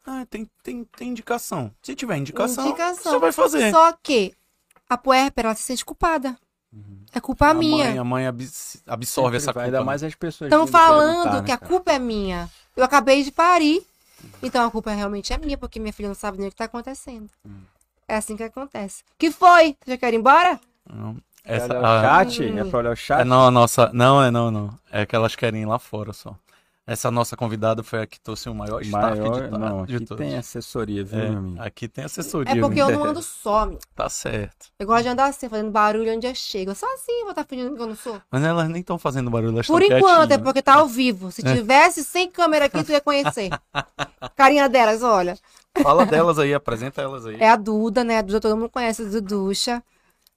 Ah, tem, tem, tem indicação. Se tiver indicação, Indicação. você vai fazer. Só que a puérpera, ela se sente culpada. É culpa a minha. mãe, a mãe abs- absorve Sempre essa vai, culpa. Ainda né? mais as pessoas. Estão falando perguntar, né, que a cara? culpa é minha. Eu acabei de parir. Então a culpa realmente é minha, porque minha filha não sabe nem o que está acontecendo. Hum. É assim que acontece. Que foi? Você já quer ir embora? Não. Quer Essa, olhar o a- chat? Hum. É pra olhar o chat? é, não, a nossa. Não, é não, não. É que elas querem ir lá fora só. Essa nossa convidada foi a que trouxe o maior staff Maior, de, não, de aqui todos. tem assessoria, viu, É, meu amigo? aqui tem assessoria. É porque eu não ando só, meu. Tá certo. Eu gosto de andar assim, fazendo barulho onde eu chego. Só assim, vou estar fingindo que eu não sou. Mas elas nem estão fazendo barulho, elas Por estão enquanto, é porque tá ao vivo. Se tivesse sem câmera aqui, tu ia conhecer. Carinha delas, olha. Fala delas aí, apresenta elas aí. É a Duda, né? A Duda todo mundo conhece, a Duducha.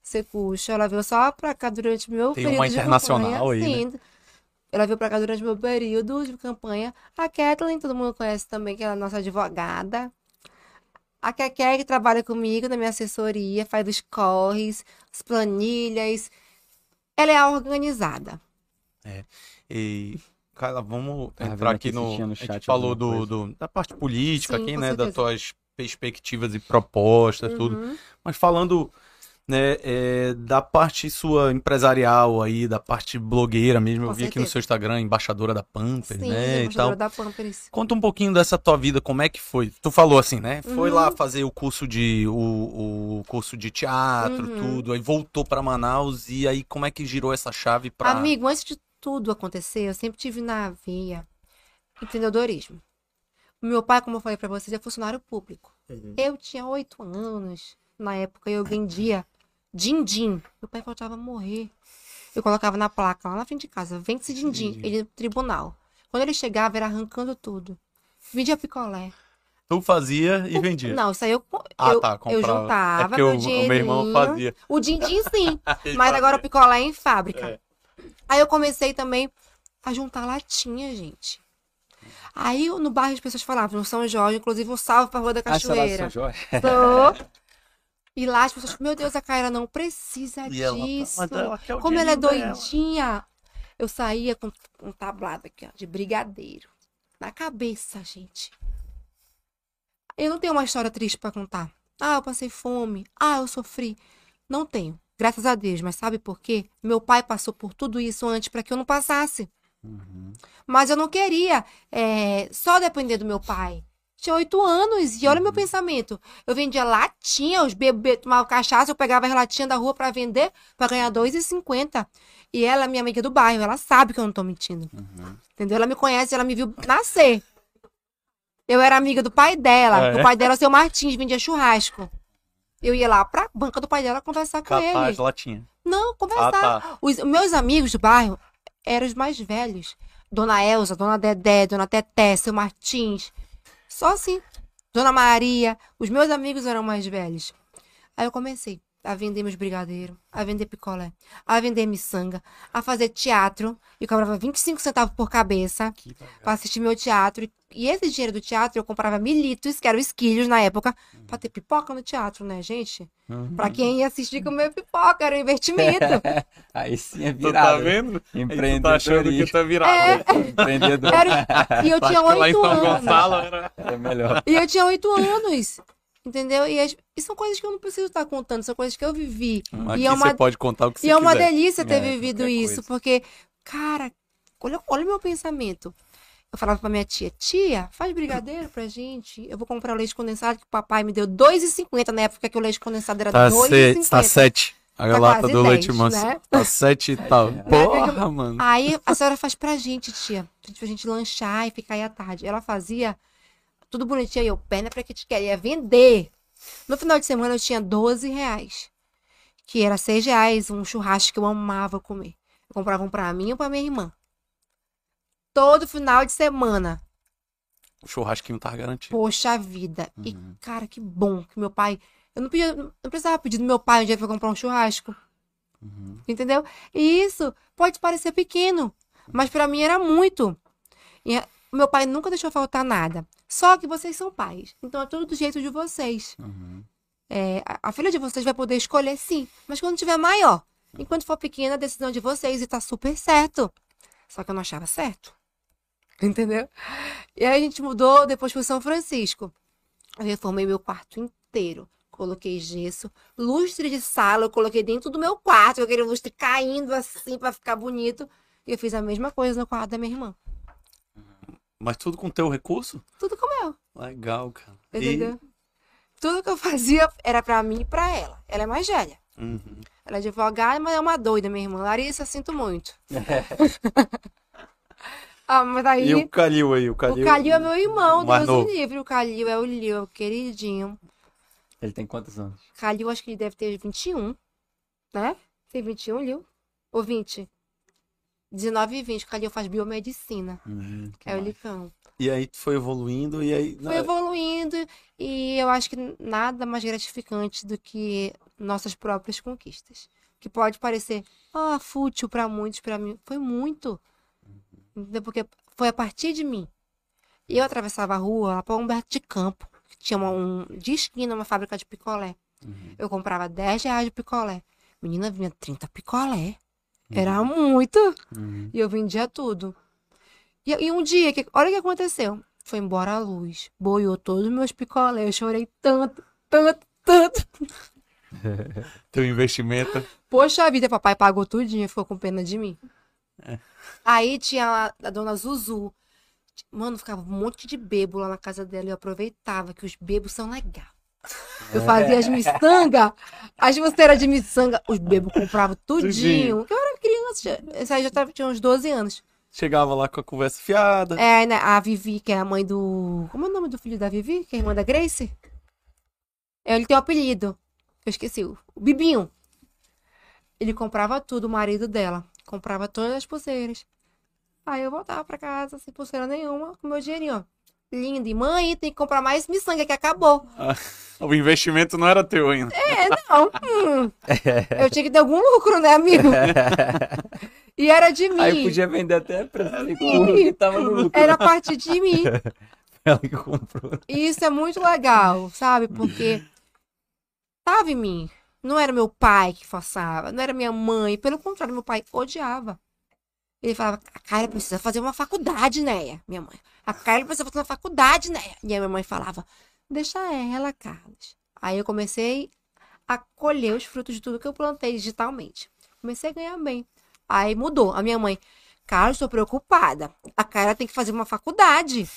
Secucha. Ela veio só pra cá durante o meu Tem período uma de internacional campanha. aí, Sim. Ela veio pra cá durante o meu período de campanha. A Kathleen, todo mundo conhece também, que é a nossa advogada. A Keké, que trabalha comigo na minha assessoria, faz os corres, as planilhas. Ela é a organizada. E, Carla, vamos Tava entrar aqui no. no a gente chat falou do, do- da parte política Sim, aqui, né? Das certeza. tuas perspectivas e propostas, tudo. Uhum. Mas falando né, é, da parte sua empresarial aí, da parte blogueira mesmo, eu Com vi aqui no certeza. seu Instagram, embaixadora da Pampers, Sim, né? E embaixadora tal. da Pampers. Conta um pouquinho dessa tua vida, como é que foi? Tu falou assim, né? Foi Uhum. lá fazer o curso de o, o curso de teatro, Uhum. tudo, aí voltou pra Manaus e aí como é que girou essa chave pra Amigo, antes de tudo acontecer, eu sempre tive na veia empreendedorismo. O meu pai, como eu falei pra vocês, é funcionário público. Eu tinha oito anos. Na época eu vendia din-din. Meu pai faltava morrer. Eu colocava na placa lá na frente de casa, vende-se. Din-din. Ele no tribunal. Quando ele chegava, era arrancando tudo. Vendia picolé. tu fazia e vendia? Não, isso aí eu, Ah, eu, tá, eu comprava. juntava É meu o- o meu irmão fazia. O din-din sim. Mas agora o fazia. picolé é em fábrica. É. Aí eu comecei também a juntar latinha, gente. Aí no bairro as pessoas falavam, no São Jorge, inclusive um salve pra Rua da Ah, Cachoeira. São Jorge. Tô. E lá as pessoas, meu Deus, a Caira não precisa E ela, disso. ela o Como ela é dinheirinho dela. doidinha. Eu saía com um tablado aqui, ó, de brigadeiro. Na cabeça, gente. Eu não tenho uma história triste pra contar. Ah, eu passei fome. Ah, eu sofri. Não tenho. Graças a Deus. Mas sabe por quê? Meu pai passou por tudo isso antes para que eu não passasse. Uhum. Mas eu não queria é, só depender do meu pai. Tinha oito anos e olha Uhum. meu pensamento. Eu vendia latinha, os bebês tomavam cachaça, eu pegava as latinhas da rua para vender, para ganhar R$ 2,50. E ela é minha amiga do bairro, ela sabe que eu não tô mentindo. Uhum. Entendeu? Ela me conhece, ela me viu nascer. Eu era amiga do pai dela. Ah, é? O pai dela, o seu Martins, vendia churrasco. Eu ia lá pra banca do pai dela conversar com Capaz, ele. latinha. Não, Ah, conversar. tá. Os meus amigos do bairro eram os mais velhos. Dona Elza, Dona Dedé, Dona Teté, seu Martins. Só assim. Dona Maria. Os meus amigos eram mais velhos. Aí eu comecei a vender meus brigadeiros, a vender picolé, a vender miçanga, a fazer teatro. E cobrava 25 centavos por cabeça pra assistir meu teatro. E- esse dinheiro do teatro eu comprava militos, que eram esquilhos na época, pra ter pipoca no teatro, né, gente? Uhum. Pra quem ia assistir comer pipoca, era um investimento. Aí sim é Tu tá virado. vendo? Tu Empreendedorismo. tá achando que é virado. É. né? Empreendedor. Era- E eu tinha acha que lá em oito São anos. Gonçalo era... É melhor. E eu tinha oito anos. Entendeu? E, as- e são coisas que eu não preciso estar contando, são coisas que eu vivi. Aqui e é uma, você pode contar o que você e é uma quiser. delícia ter É, vivido isso, coisa. porque, cara, olha, olha o meu pensamento. Eu falava pra minha tia, tia, faz brigadeiro pra gente. Eu vou comprar o leite condensado que o papai me deu R$ 2,50 na época que o leite condensado era Tá, R$ 2,50. se, tá sete. A Tá lata do leite 10, manso. né? Tá sete e tal. Porra, mano. Aí a senhora faz pra gente, tia. Pra gente lanchar e ficar aí à tarde. Ela fazia tudo bonitinho. E eu, perna pra que te queria vender. No final de semana eu tinha 12 reais. Que era 6 reais, um churrasco que eu amava comer. Eu comprava um pra mim e um pra minha irmã. Todo final de semana. O churrasquinho tá garantido. Poxa vida. E, Uhum. cara, que bom que meu pai. Eu não, não precisava pedir do meu pai um dia pra comprar um churrasco. Uhum. Entendeu? E isso pode parecer pequeno, mas pra mim era muito. E meu pai nunca deixou faltar nada. Só que vocês são pais, então é tudo do jeito de vocês. Uhum. É, a, a filha de vocês vai poder escolher sim, mas quando tiver maior. Enquanto for pequena, a decisão de vocês e tá super certo. Só que eu não achava certo. Entendeu? E aí a gente mudou depois pro São Francisco. Eu reformei meu quarto inteiro. Coloquei gesso, lustre de sala, eu coloquei dentro do meu quarto, aquele lustre caindo assim pra ficar bonito. E eu fiz a mesma coisa no quarto da minha irmã. Mas tudo com teu recurso? Tudo como eu, Legal, cara. E- entendeu? Tudo que eu fazia era pra mim e pra ela. Ela é mais velha. Uhum. Ela é advogada, mas é uma doida, minha irmã. Larissa, sinto muito. ah, mas daí. E o Calil aí? O O Calil, Calil é meu irmão, mais Deus novo. me livre. O Calil é o Lio, é queridinho. Ele tem quantos anos? Calil, acho que ele deve ter 21, né? Tem 21, Lio? Ou 20? 19 e 20. O Calil faz biomedicina. Uhum. que É o. Licão. E aí tu foi evoluindo e aí... Foi evoluindo e eu acho que nada mais gratificante do que nossas próprias conquistas. Que pode parecer ah, fútil para muitos, para mim foi muito. Entendeu? Porque foi a partir de mim. Eu atravessava a rua lá para Humberto de Campo, que tinha uma, um de esquina uma fábrica de picolé. Uhum. Eu comprava 10 reais de picolé. Menina vinha 30 picolé. Era muito. Uhum. E eu vendia tudo. E, e um dia, que, olha o que aconteceu. Foi embora a luz. Boiou todos os meus picolés. Eu chorei tanto, tanto, tanto. Teu investimento. Poxa vida, papai pagou tudinho, ficou com pena de mim. É. Aí tinha a, a dona Zuzu. Mano, ficava um monte de bebo lá na casa dela e eu aproveitava que os bebos são legais. Eu fazia as miçanga, as mosteiras de miçanga, os bebos compravam tudinho. Eu era criança, essa aí já tava, tinha uns 12 anos. Chegava lá com a conversa fiada. É, né, a Vivi, que é a mãe do. Como é o nome do filho da Vivi? Que é a irmã da Grace? É, Ele tem um apelido. Eu esqueci. O o Bibinho. Ele comprava tudo, o marido dela. Comprava todas as pulseiras. Aí eu voltava pra casa sem pulseira nenhuma, com meu dinheirinho, ó. Lindo. E mãe, tem que comprar mais miçanga que acabou. O investimento não era teu ainda. É, não. hum. Eu tinha que ter algum lucro, né, amigo? E era de mim. Aí podia vender até pra que tava no lucro. Era a partir de mim. Ela que comprou. E isso é muito legal, sabe? Porque tava em mim. Não era meu pai que forçava, não era minha mãe. Pelo contrário, meu pai odiava. Ele falava, a Kyla precisa fazer uma faculdade, né? Minha mãe. A Kyla precisa fazer uma faculdade, né? E a minha mãe falava, deixa ela, Carlos. Aí eu comecei a colher os frutos de tudo que eu plantei digitalmente. Comecei a ganhar bem. Aí mudou. A minha mãe, Carlos, estou preocupada. A Kyla tem que fazer uma faculdade.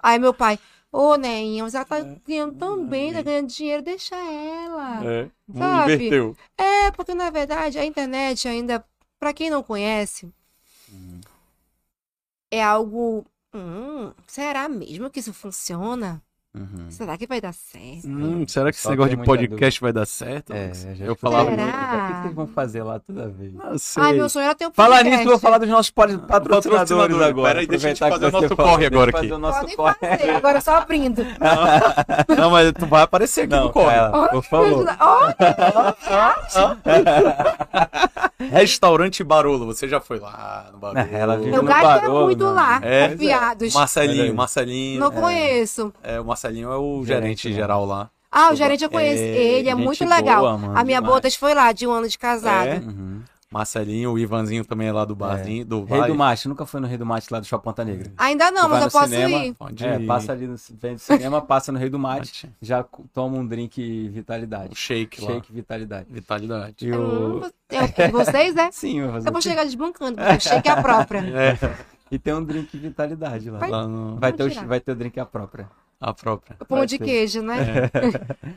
Aí meu pai, ô, Neinha, mas ela tá ganhando tão bem, tá ganhando dinheiro, deixa ela. É. Sabe? Inverteu. É, porque na verdade a internet ainda, pra quem não conhece, é algo. Hum, será mesmo que isso funciona? Uhum. Será que vai dar certo? Hum, será que esse Só negócio tem de podcast vai dar certo? É, eu falava Será? muito. O que vocês vão fazer lá toda vez? Não sei. Ai, meu sonho era ter um Falar podcast. nisso, eu vou falar dos nossos patrocinadores Patrocinadores, agora. peraí, deixa Aproveitar fazer o nosso corre agora eu aqui. fazer o nosso Podem corre. fazer, agora só abrindo. Não, mas tu vai aparecer aqui Não, no corre. ela, por favor. Ó, Restaurante Barolo, você já foi lá no Barolo? Ela vive eu no é muito lá, É? confiados. Olha Marcelinho. Marcelinho. Não conheço. É, o Marcelinho é o Gerente gerente lá. geral lá. Ah, o gerente eu conheço. É, Ele é muito boa, legal. mano, a minha demais. botas foi lá, de um ano de casado. É? Uhum. Marcelinho, o Ivanzinho também é lá do barzinho, do Rei Vale. do Mate, nunca foi no Rei do Mate lá do Shopping Ponta Negra. Ainda não, mas eu posso cinema, ir. Pode É, ir. passa ali no vem do cinema, passa no Rei do Mate, já toma um drink O Vitalidade. shake lá. Shake Vitalidade. Vitalidade. E o... Eu- vocês, né? Sim, eu vou fazer Eu vou chegar desbancando, porque o shake é a própria. É, E tem um drink Vitalidade lá. Vai- lá no... Vai ter, o, vai ter o drink a própria. A própria. O pão de ter. queijo, né?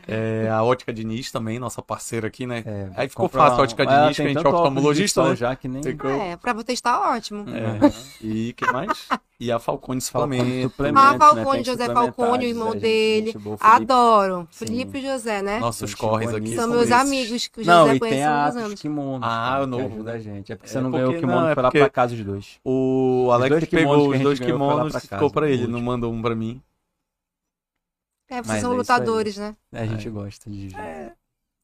É, a Ótica Diniz também, nossa parceira aqui, né? É, Aí ficou fácil a Ótica Diniz, que tem a gente é de oftalmologista, né? já que nem... Ficou- É, pra você está ótimo. É. E que mais? E a Falcone Suplemento. suplemento, Ah, né? Falcone, Tem José Falcone, o irmão é, gente, dele. gente boa, Felipe. Adoro. Sim. Felipe e José, né? Nossos Gente corres boa aqui. São meus esses. amigos, que o Não, José e tem conhece a há anos. Ah, Kimono. cara, o que novo, ajuda né? a gente. É porque É você não ganhou o kimono, não, é foi lá pra casa os dois. O Alex pegou que a os dois kimonos e ficou pra o ele, não mandou um pra mim. É, vocês Mas são é lutadores, né? É, a gente gosta de...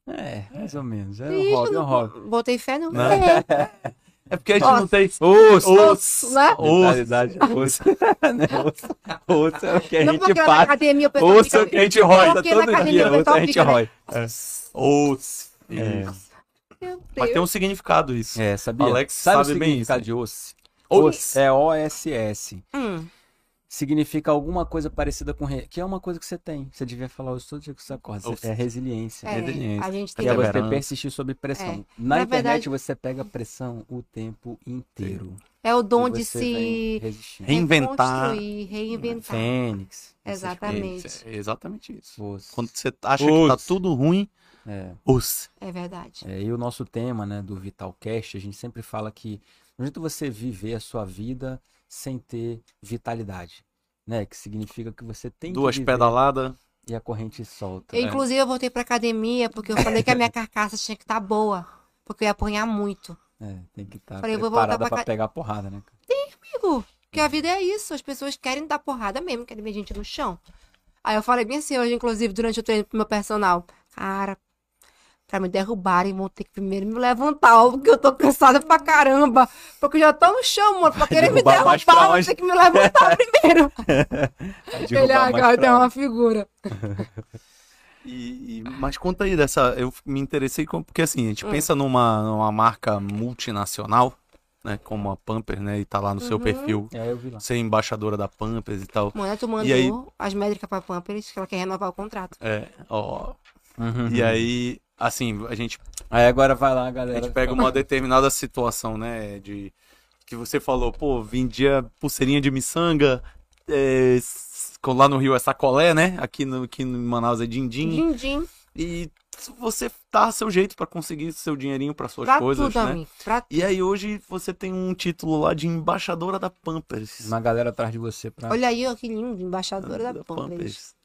É, mais ou menos. É um hobby, é um hobby. Botei fé no. Não. É. É porque a gente Nossa. não tem. Osso! Osso, né? Osso. Né, osso. Osso é o que a Não gente passa. academia Osso é o que a gente na todo academia dia. o Osso a gente né? rói. Osso. É. Isso. Meu Mas tem um significado isso. É, sabia? Alex sabe, sabe o bem significado isso. de osso? Osso. Osso. É O-S-S. Hum, Significa alguma coisa parecida com... Re... Que é uma coisa que você tem. Você devia falar isso todo dia que você acorda. É resiliência. é, Resiliência. a gente Que tem é que... você persistir sob pressão. É. Na, Na internet verdade- você pega pressão o tempo inteiro. É o dom de se. Reinventar. reinventar. Fênix. Exatamente. coisas. É exatamente isso. Osso. Quando você acha que tá tudo ruim, É. osso. É verdade. É, e o nosso tema, né, do Vitalcast, a gente sempre fala que não adianta você viver a sua vida sem ter vitalidade, né? Que significa que você tem Duas pedaladas. e a corrente solta. Eu, Inclusive, eu voltei pra academia porque eu falei que a minha carcaça tinha que estar boa. Porque eu ia apanhar muito. É, tem que estar Falei, vou voltar preparada pra pegar porrada, né? Amigo, que a vida é isso. As pessoas querem dar porrada mesmo, querem ver gente no chão. Aí eu falei bem assim hoje, inclusive, durante o treino pro meu personal. Cara, pra me derrubarem, vão ter que primeiro me levantar, porque eu tô cansada pra caramba. Porque eu já tô no chão, mano. Pra querer me derrubar mais pra derrubar, vão onde? ter que me levantar primeiro. Ele agora onde? uma figura. E, e- mas conta aí dessa. Eu me interessei com, porque assim, a gente Hum. pensa numa, numa marca multinacional, né? Como a Pampers, né? E tá lá no seu Uhum. perfil. É, eu vi lá. Ser embaixadora da Pampers e tal. Mano, tu E aí? mandou as métricas pra Pampers, que ela quer renovar o contrato. É, ó. Uhum. E aí, assim, a gente, Aí agora vai lá, a galera. gente pega uma determinada situação, né? De que você falou, pô, vendia pulseirinha de miçanga, é, lá no Rio é sacolé, né? Aqui, no, aqui em Manaus é din-din. Din-din. E você dá seu jeito pra conseguir seu dinheirinho pra suas Pra coisas, tudo, né? amigo. Pra E aí hoje você tem um título lá de embaixadora da Pampers. Uma galera atrás de você pra. Olha aí, ó, que lindo, embaixadora da Pampers.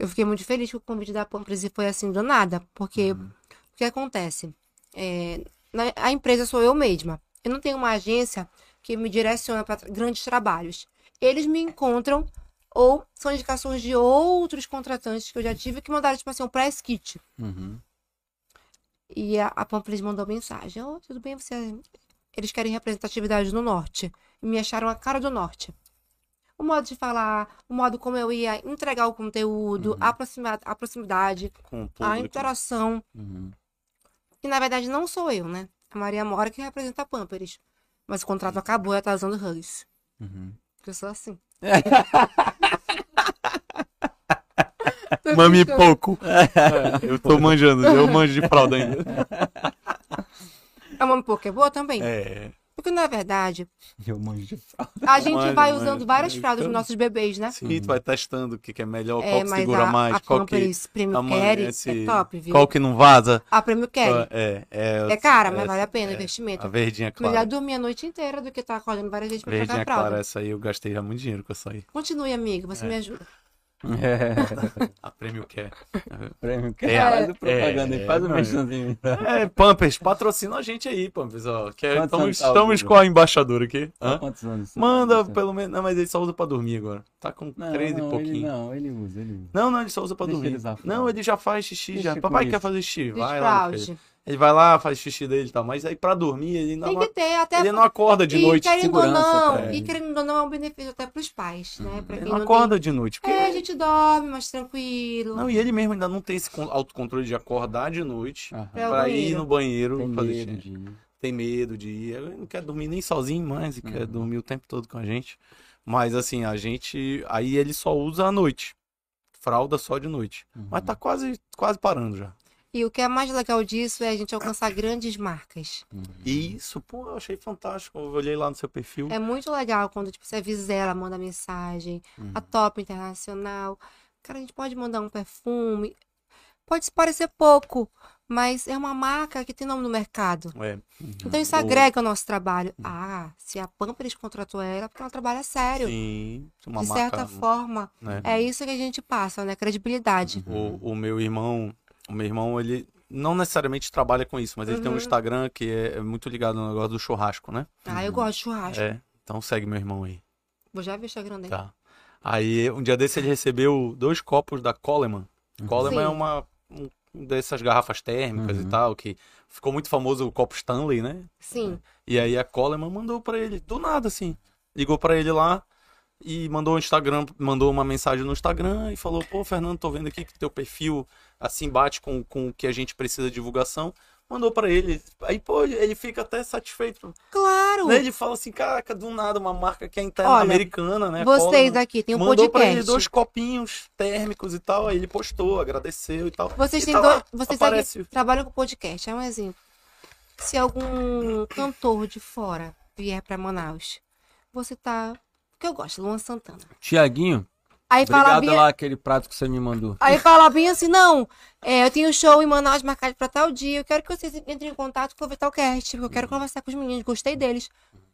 Eu fiquei muito feliz com o convite da Pampers e foi assim do nada, porque Uhum. o que acontece? É, na- a empresa sou eu mesma. Eu não tenho uma agência que me direciona para grandes trabalhos. Eles me encontram ou são indicações de outros contratantes que eu já tive que mandaram, tipo assim, um press kit. Uhum. E a, a Pampers mandou mensagem: Oh, tudo bem, você. Eles querem representatividade no norte. E me acharam a cara do norte. O modo de falar, o modo como eu ia entregar o conteúdo, Uhum. a, proxima, a proximidade, Com o a interação. Uhum. E na verdade não sou eu, né? A Maria Mora que representa a Pampers. Mas o contrato acabou e ela tá usando Hugs. Uhum. Eu sou assim. Mami pouco. É, eu tô manjando, eu manjo de fralda ainda. A Mami Pouco é boa também. É. Porque na verdade, Eu manjo de fralda. a gente Manja, vai usando várias Então- fraldas dos nossos bebês, né? Sim, tu vai testando o que, que é melhor, É, qual que mas segura a, mais, a qual que. Tamanho, Care esse- é top, viu? Qual que não vaza. A Premium Care. É, é, É cara, mas essa- vale a pena o é, investimento. A verdinha Melhor clara. dormir a noite inteira do que estar acordando várias vezes pra trocar Verdinha a fralda. clara, essa aí eu gastei já muito dinheiro com essa aí. Continue, amigo, você É. me ajuda. É. A Premium Care. Prêmio. É, faz o propaganda é, aí, faz o é, merchanzinho. É, Pampers, patrocina a gente aí, Pampers, ó. Que é- estamos anos tá estamos com a embaixadora aqui. Hã? Quantos anos? Manda, Você- pelo menos. Não, mas ele só usa pra dormir agora. Tá com Não, três e não, pouquinho. Ele, não, ele usa, ele usa. Não, não, ele só usa pra Deixa dormir. ele não, ele já faz xixi Deixa já. Papai isso. quer fazer xixi, vai lá. Ele vai lá, faz xixi dele e tal, mas aí pra dormir ele não, Tem que ter, até ele não acorda de e noite. querendo ou segurança não, pra e ele. querendo ou não, é um benefício até pros pais, né? Pra Ele quem não não acorda de noite. tem... Porque... É, a gente dorme mais tranquilo. Não, e ele mesmo ainda não tem esse con- autocontrole de acordar de noite Aham. O pra ir no banheiro Tem fazer medo xixi. de... tem medo de ir, ele não quer dormir nem sozinho mais, e quer dormir o tempo todo com a gente. Mas assim, a gente. Aí ele só usa à noite. Fralda só de noite. Mas tá quase, quase parando já. E o que é mais legal disso é a gente alcançar grandes marcas. Isso, pô, eu achei fantástico. Eu olhei lá no seu perfil. É muito legal quando tipo, você avisa ela, manda mensagem. Uhum. A Top Internacional. Cara, a gente pode mandar um perfume. Pode se parecer pouco, mas é uma marca que tem nome no mercado. É. Então isso agrega ao nosso trabalho. Ah, se a Pampers contratou ela, é porque ela trabalha sério. Sim, uma De marca, certa forma, né? é isso que a gente passa, né? Credibilidade. O, o meu irmão, o meu irmão, ele não necessariamente trabalha com isso, mas ele tem um Uhum. Instagram que é, é muito ligado no negócio do churrasco, né? Ah, eu gosto de churrasco. É. Então segue meu irmão aí. Vou já ver o Instagram dele. Tá. Aí, um dia desse ele recebeu dois copos da Coleman. Coleman Sim. é uma um dessas garrafas térmicas Uhum. e tal, que ficou muito famoso o copo Stanley, né? Sim. E aí a Coleman mandou pra ele, do nada assim. Ligou pra ele lá e mandou um Instagram, mandou uma mensagem no Instagram e falou: "Pô, Fernando, tô vendo aqui que teu perfil assim bate com com o que a gente precisa de divulgação". Mandou pra ele. Aí, pô, ele fica até satisfeito. Claro! Daí ele fala assim: "Caraca, do nada uma marca que é interna Olha, americana, né? Vocês Coleman." aqui tem um mandou pra ele podcast. dois copinhos térmicos e tal, aí ele postou, agradeceu e tal. Vocês E têm tá dois. lá, Vocês aparece. aqui trabalham com podcast, é um exemplo. Se algum cantor de fora vier pra Manaus, você tá. Porque eu gosto, Luan Santana. Tiaguinho, Aí fala obrigado bem. lá aquele prato que você me mandou. Aí fala bem assim, não, é, eu tenho show em Manaus marcado pra tal dia, eu quero que vocês entrem em contato com o Vitalcast, porque eu quero conversar com os meninos, gostei deles.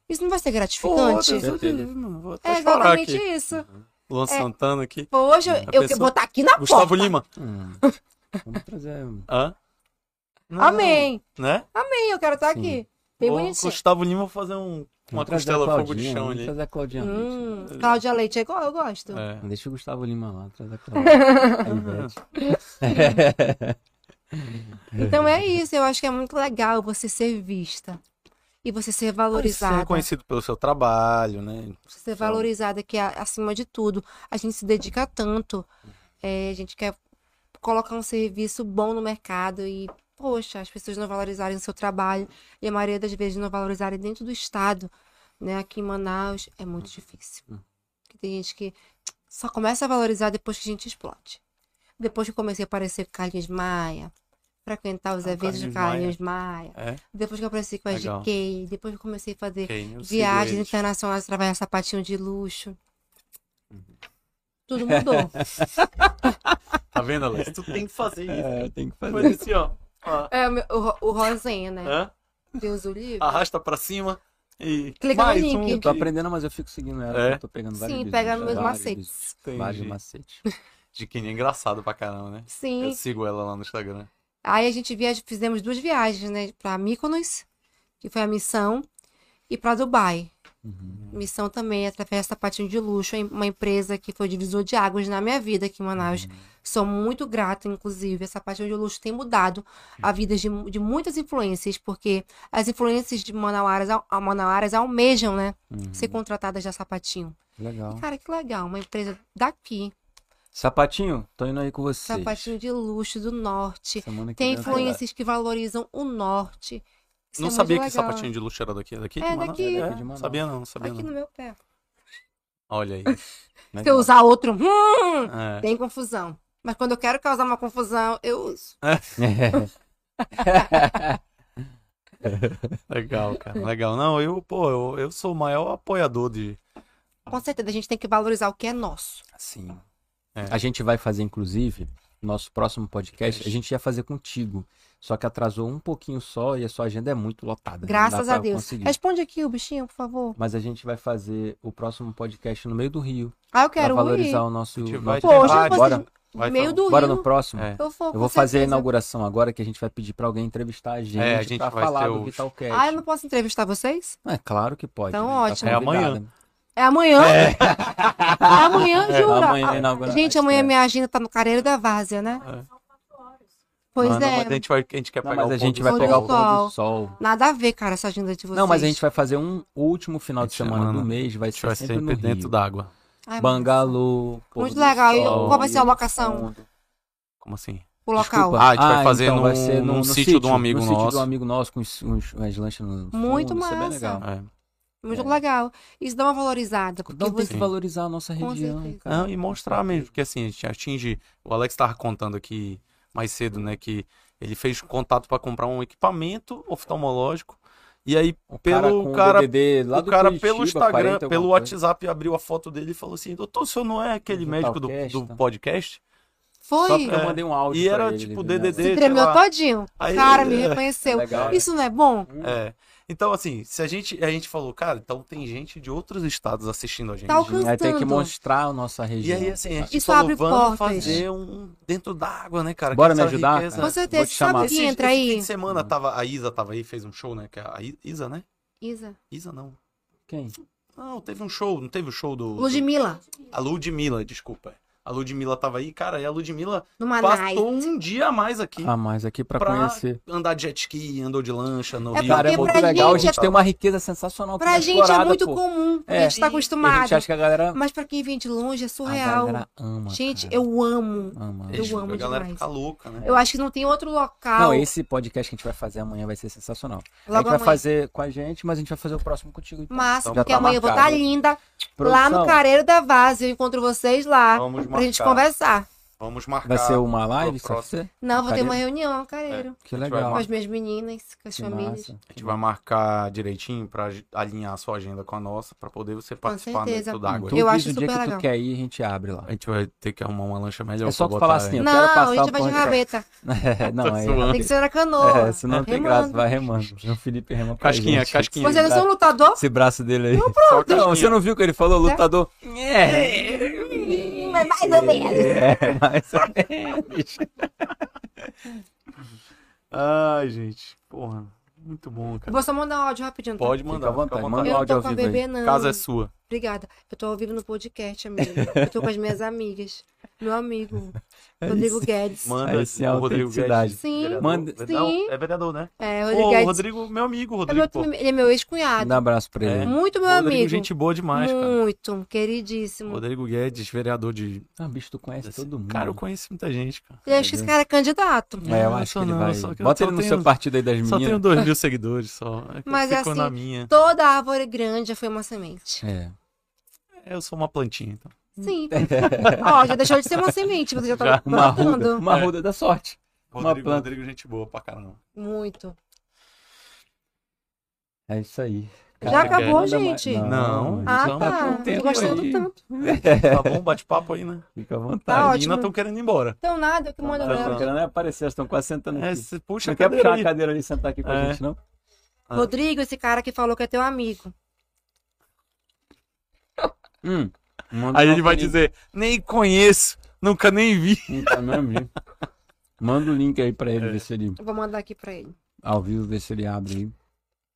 Isso não vai ser gratificante? Deus Certeza. do céu, mano, vou até é exatamente aqui. isso. Luan Santana aqui. Poxa, eu, eu pensou? vou estar aqui na Gustavo porta. Lima. Hum. Vamos trazer. um- Hã? Não, Amém. Né? Amém, eu quero estar Sim. aqui. Bem Ô, bonitinho. Gustavo Lima vai fazer um, uma Vamos costela fogo de chão ali. trazer a Claudinha Leite. Hum, Cláudia Leite é igual, eu gosto. É. Deixa o Gustavo Lima lá, traz a Claudinha. A Ivete. Então é isso, eu acho que é muito legal você ser vista. E você ser Ser valorizada. reconhecido pelo seu trabalho, né? Você ser valorizada, que é acima de tudo. A gente se dedica tanto. é, a gente quer colocar um serviço bom no mercado e, poxa, as pessoas não valorizarem o seu trabalho. E a maioria das vezes não valorizarem dentro do estado. Né? Aqui em Manaus é muito difícil. Porque tem gente que só começa a valorizar depois que a gente explode. Depois que eu comecei a aparecer com Carlinhos Maia, frequentar os Ah, eventos de Carlinhos Carlinhos Maia. É. Depois que eu apareci com a Legal. GK, depois que eu comecei a fazer ok, eu sigo viagens internacionais através de sapatinho de luxo. Uhum. Tudo mudou. Tá vendo, Alex? Tu tem que fazer isso. É, tem que Faz fazer. assim, ó. Ó. é o, o, ro- o rosinha, né? Hã? Deus o livre. Arrasta pra cima e. Clica no mais link. um Eu tô aprendendo, mas eu fico seguindo ela. É? Eu tô pegando vários Sim, vídeos, pega nos meus macetes. Vários macetes. De quem é engraçado pra caramba, né? Sim. Eu sigo ela lá no Instagram. Aí a gente viaja, fizemos duas viagens, né? Pra Mykonos, que foi a missão, e pra Dubai. Uhum. Missão também através da sapatinho de luxo, uma empresa que foi divisor de águas na minha vida aqui em Manaus. Uhum. Sou muito grata, inclusive. Essa sapatinho de luxo tem mudado a vida de, de muitas influências, porque as influências de Manauaras, al- Manauaras almejam, né? Uhum. Ser contratadas da sapatinho. Legal. E, cara, que legal. Uma empresa daqui, Sapatinho, tô indo aí com vocês. sapatinho de luxo do norte. Tem influências que valorizam o norte. Isso não é sabia que sapatinho de luxo era daqui? Daqui É, de Manaus? daqui. É daqui de Manaus. Sabia não, sabia Aqui não. no meu pé. Olha aí. Se eu usar outro, hum, É. tem confusão. Mas quando eu quero causar uma confusão, eu uso. Legal, cara. Legal. Não, eu, pô, eu, eu sou o maior apoiador de. Com certeza, a gente tem que valorizar o que é nosso. Sim. É. A gente vai fazer, inclusive, nosso próximo podcast, a gente ia fazer contigo. Só que atrasou um pouquinho só e a sua agenda é muito lotada. Graças a pra Deus. conseguir. Responde aqui o bichinho, por favor. Mas a gente vai fazer o próximo podcast no meio do Rio. Ah, eu Pra quero valorizar ir. o nosso. A vai Poxa, vocês- Bora, Vai meio do bora Rio. no próximo. É. Eu vou, Eu vou fazer a inauguração agora que a gente vai pedir pra alguém entrevistar a gente, É, a gente pra vai falar do os- Vitalcast. Ah, eu não posso entrevistar vocês? É claro que pode. Então, né? Tá ótimo. É amanhã. convidada. É amanhã? É, amanhã, jura? amanhã é a Ah, inauguração. Gente, amanhã É. minha agenda tá no Careiro da Várzea, né? É. Pois Não, não, é. mas a gente, vai, a gente quer Não, pegar mas o a gente do vai sol. pegar o do pôr do sol. Nada a ver, cara, essa agenda de vocês. Não, mas a gente vai fazer um último final de semana, semana. do mês, vai ser vai sempre no sempre dentro d'água. Bangalô. Muito do legal. E sol, qual vai ser a locação? Como assim? o local. Desculpa. Ah, a gente vai fazer então num- vai ser num sítio de um amigo no sítio nosso. de um amigo nosso com os, uns, umas lanchas no Muito fundo, isso é bem massa. legal. É. Muito É. legal. Isso dá uma valorizada. Porque Então tem você... que valorizar a nossa Com região. Não, e mostrar mesmo, porque assim, a gente atinge. O Alex estava contando aqui mais cedo, né, que ele fez contato para comprar um equipamento oftalmológico. E aí, O cara pelo cara, DDD lá o do cara Curitiba, pelo Instagram, 40 pelo. WhatsApp, abriu a foto dele e falou assim: Doutor, o senhor não é aquele Do médico do, do tá? podcast? Só Foi. porque eu É. mandei um áudio E pra era ele, tipo? DDD. Se tremeu lá. todinho. Aí- o cara me é. reconheceu. Legal. Isso não é bom? É. Então, assim, se a gente. A gente falou, cara, então tem gente de outros estados assistindo a gente. Tá alcançando. Aí tem que mostrar a nossa E região. aí, assim, a gente Isso falou, abre vamos portas. fazer um dentro d'água, né, cara? Bora me ajudar, riqueza- cara? Com certeza. Vou te chamar. Sabe Esse, quem entra esse aí? fim de semana tava, a Isa tava aí, fez um show, né? Que é a Isa, né? Isa. Isa não. Quem? Não, teve um show, não teve o show do. do- Ludmilla. A Ludmilla, desculpa. A Ludmilla tava aí, cara, e a Ludmilla Numa passou night. um dia a mais aqui. Ah, mais aqui pra, Pra conhecer. Andar de jet ski, andou de lancha no É Rio. Cara, é muito legal. A gente gente é- tem uma riqueza sensacional. Pra gente é muito pô. comum. É. a gente tá E a acostumado. gente acha que a galera. Mas pra quem vem de longe é A surreal. galera ama. Gente, cara. eu amo. Ama. eu Ixi, amo a galera demais. fica louca, né? Eu acho que não tem outro local. Não, esse podcast que a gente vai fazer amanhã vai ser sensacional. a Logo gente vai amanhã. fazer com a gente, mas a gente vai fazer o próximo contigo. Então. Massa, Já porque tá amanhã eu vou estar marcado. linda lá Produção, no Careiro da Vaz. Eu encontro vocês lá Vamos pra gente marcar. conversar. Vamos marcar. Vai ser uma live, só você? Não, vou ter uma reunião no Careiro. Que A gente vai legal. Com as minhas meninas, com as Que famílias. massa. A gente vai marcar direitinho pra alinhar a sua agenda com a nossa, pra poder você participar certeza. dentro d'água. Eu acho o dia super que legal. tu quer ir, a gente abre lá. A gente vai ter que arrumar uma lancha melhor É só pra tu falar assim. Eu Não, quero a passar gente o vai de rabeta. É, não, é. Tem que ser na canoa. É, senão tem Remando. graça, vai remando. O Felipe rema pra Casquinha, gente. casquinha. Vocês não são lutador? Esse braço dele aí. Não, casquinha. você não viu que ele falou, lutador? É, Mas mais ou menos. é mais ou menos. Ai, gente. Porra, muito bom, cara. Vou só mandar um áudio rapidinho. tá? Pode Fica mandar, à vontade, fica à manda Eu não áudio tô ao com a bebê, não. Casa é sua. Obrigada. Eu tô ao vivo no podcast, amigo. Eu tô com as minhas amigas. Meu amigo, É Rodrigo isso. Guedes. Manda Aí sim, a o Rodrigo. Guedes. Sim. Vereador. Manda- Não, Sim. é vereador, né? É, Ô, Rodrigo o Guedes. Rodrigo, meu amigo, é Rodrigo. meu- pô. ele é meu ex-cunhado. Dá um abraço pra ele. É. Muito meu Rodrigo, amigo. gente boa demais, cara. Muito, queridíssimo. Rodrigo Guedes, vereador de. Ah, bicho, tu conhece todo mundo. Cara, eu conheço muita gente, cara. Eu acho que esse cara é candidato. É, eu acho que ele não, vai. só Bota ele no tenho- seu partido aí das Só tenho meninas. dois mil seguidores só. É Mas eu é fico assim, na minha. Toda árvore grande já foi uma semente. É. Eu sou uma plantinha, então. Sim. Ó, já deixou de ser uma semente, você já tá Já. Uma ruda, plantando. uma ruda da sorte. Uma Rodrigo, planta. Rodrigo, gente boa pra caramba. Muito. É isso aí. Já acabou, gente? Não. Ah, Então, tá. tá Tô tempo gostando aí. tanto. Tá bom, bate-papo aí, né? Fica à Tá vontade. As ótimo. meninas estão querendo ir embora. Então nada, eu que mando Elas não ela. querem nem aparecer, elas estão quase sentando É, aqui. você puxa Não a quer puxar cadeira uma aí. cadeira ali e sentar aqui com a É. gente, não? Ah. Rodrigo, esse cara que falou que é teu amigo. Hum. Manda Aí ele vai dizer, nem conheço, nunca nem vi. Nunca mesmo vi. Manda o link aí pra ele, É. ver se ele. Eu vou mandar aqui pra ele. Ao vivo, ver se ele abre aí.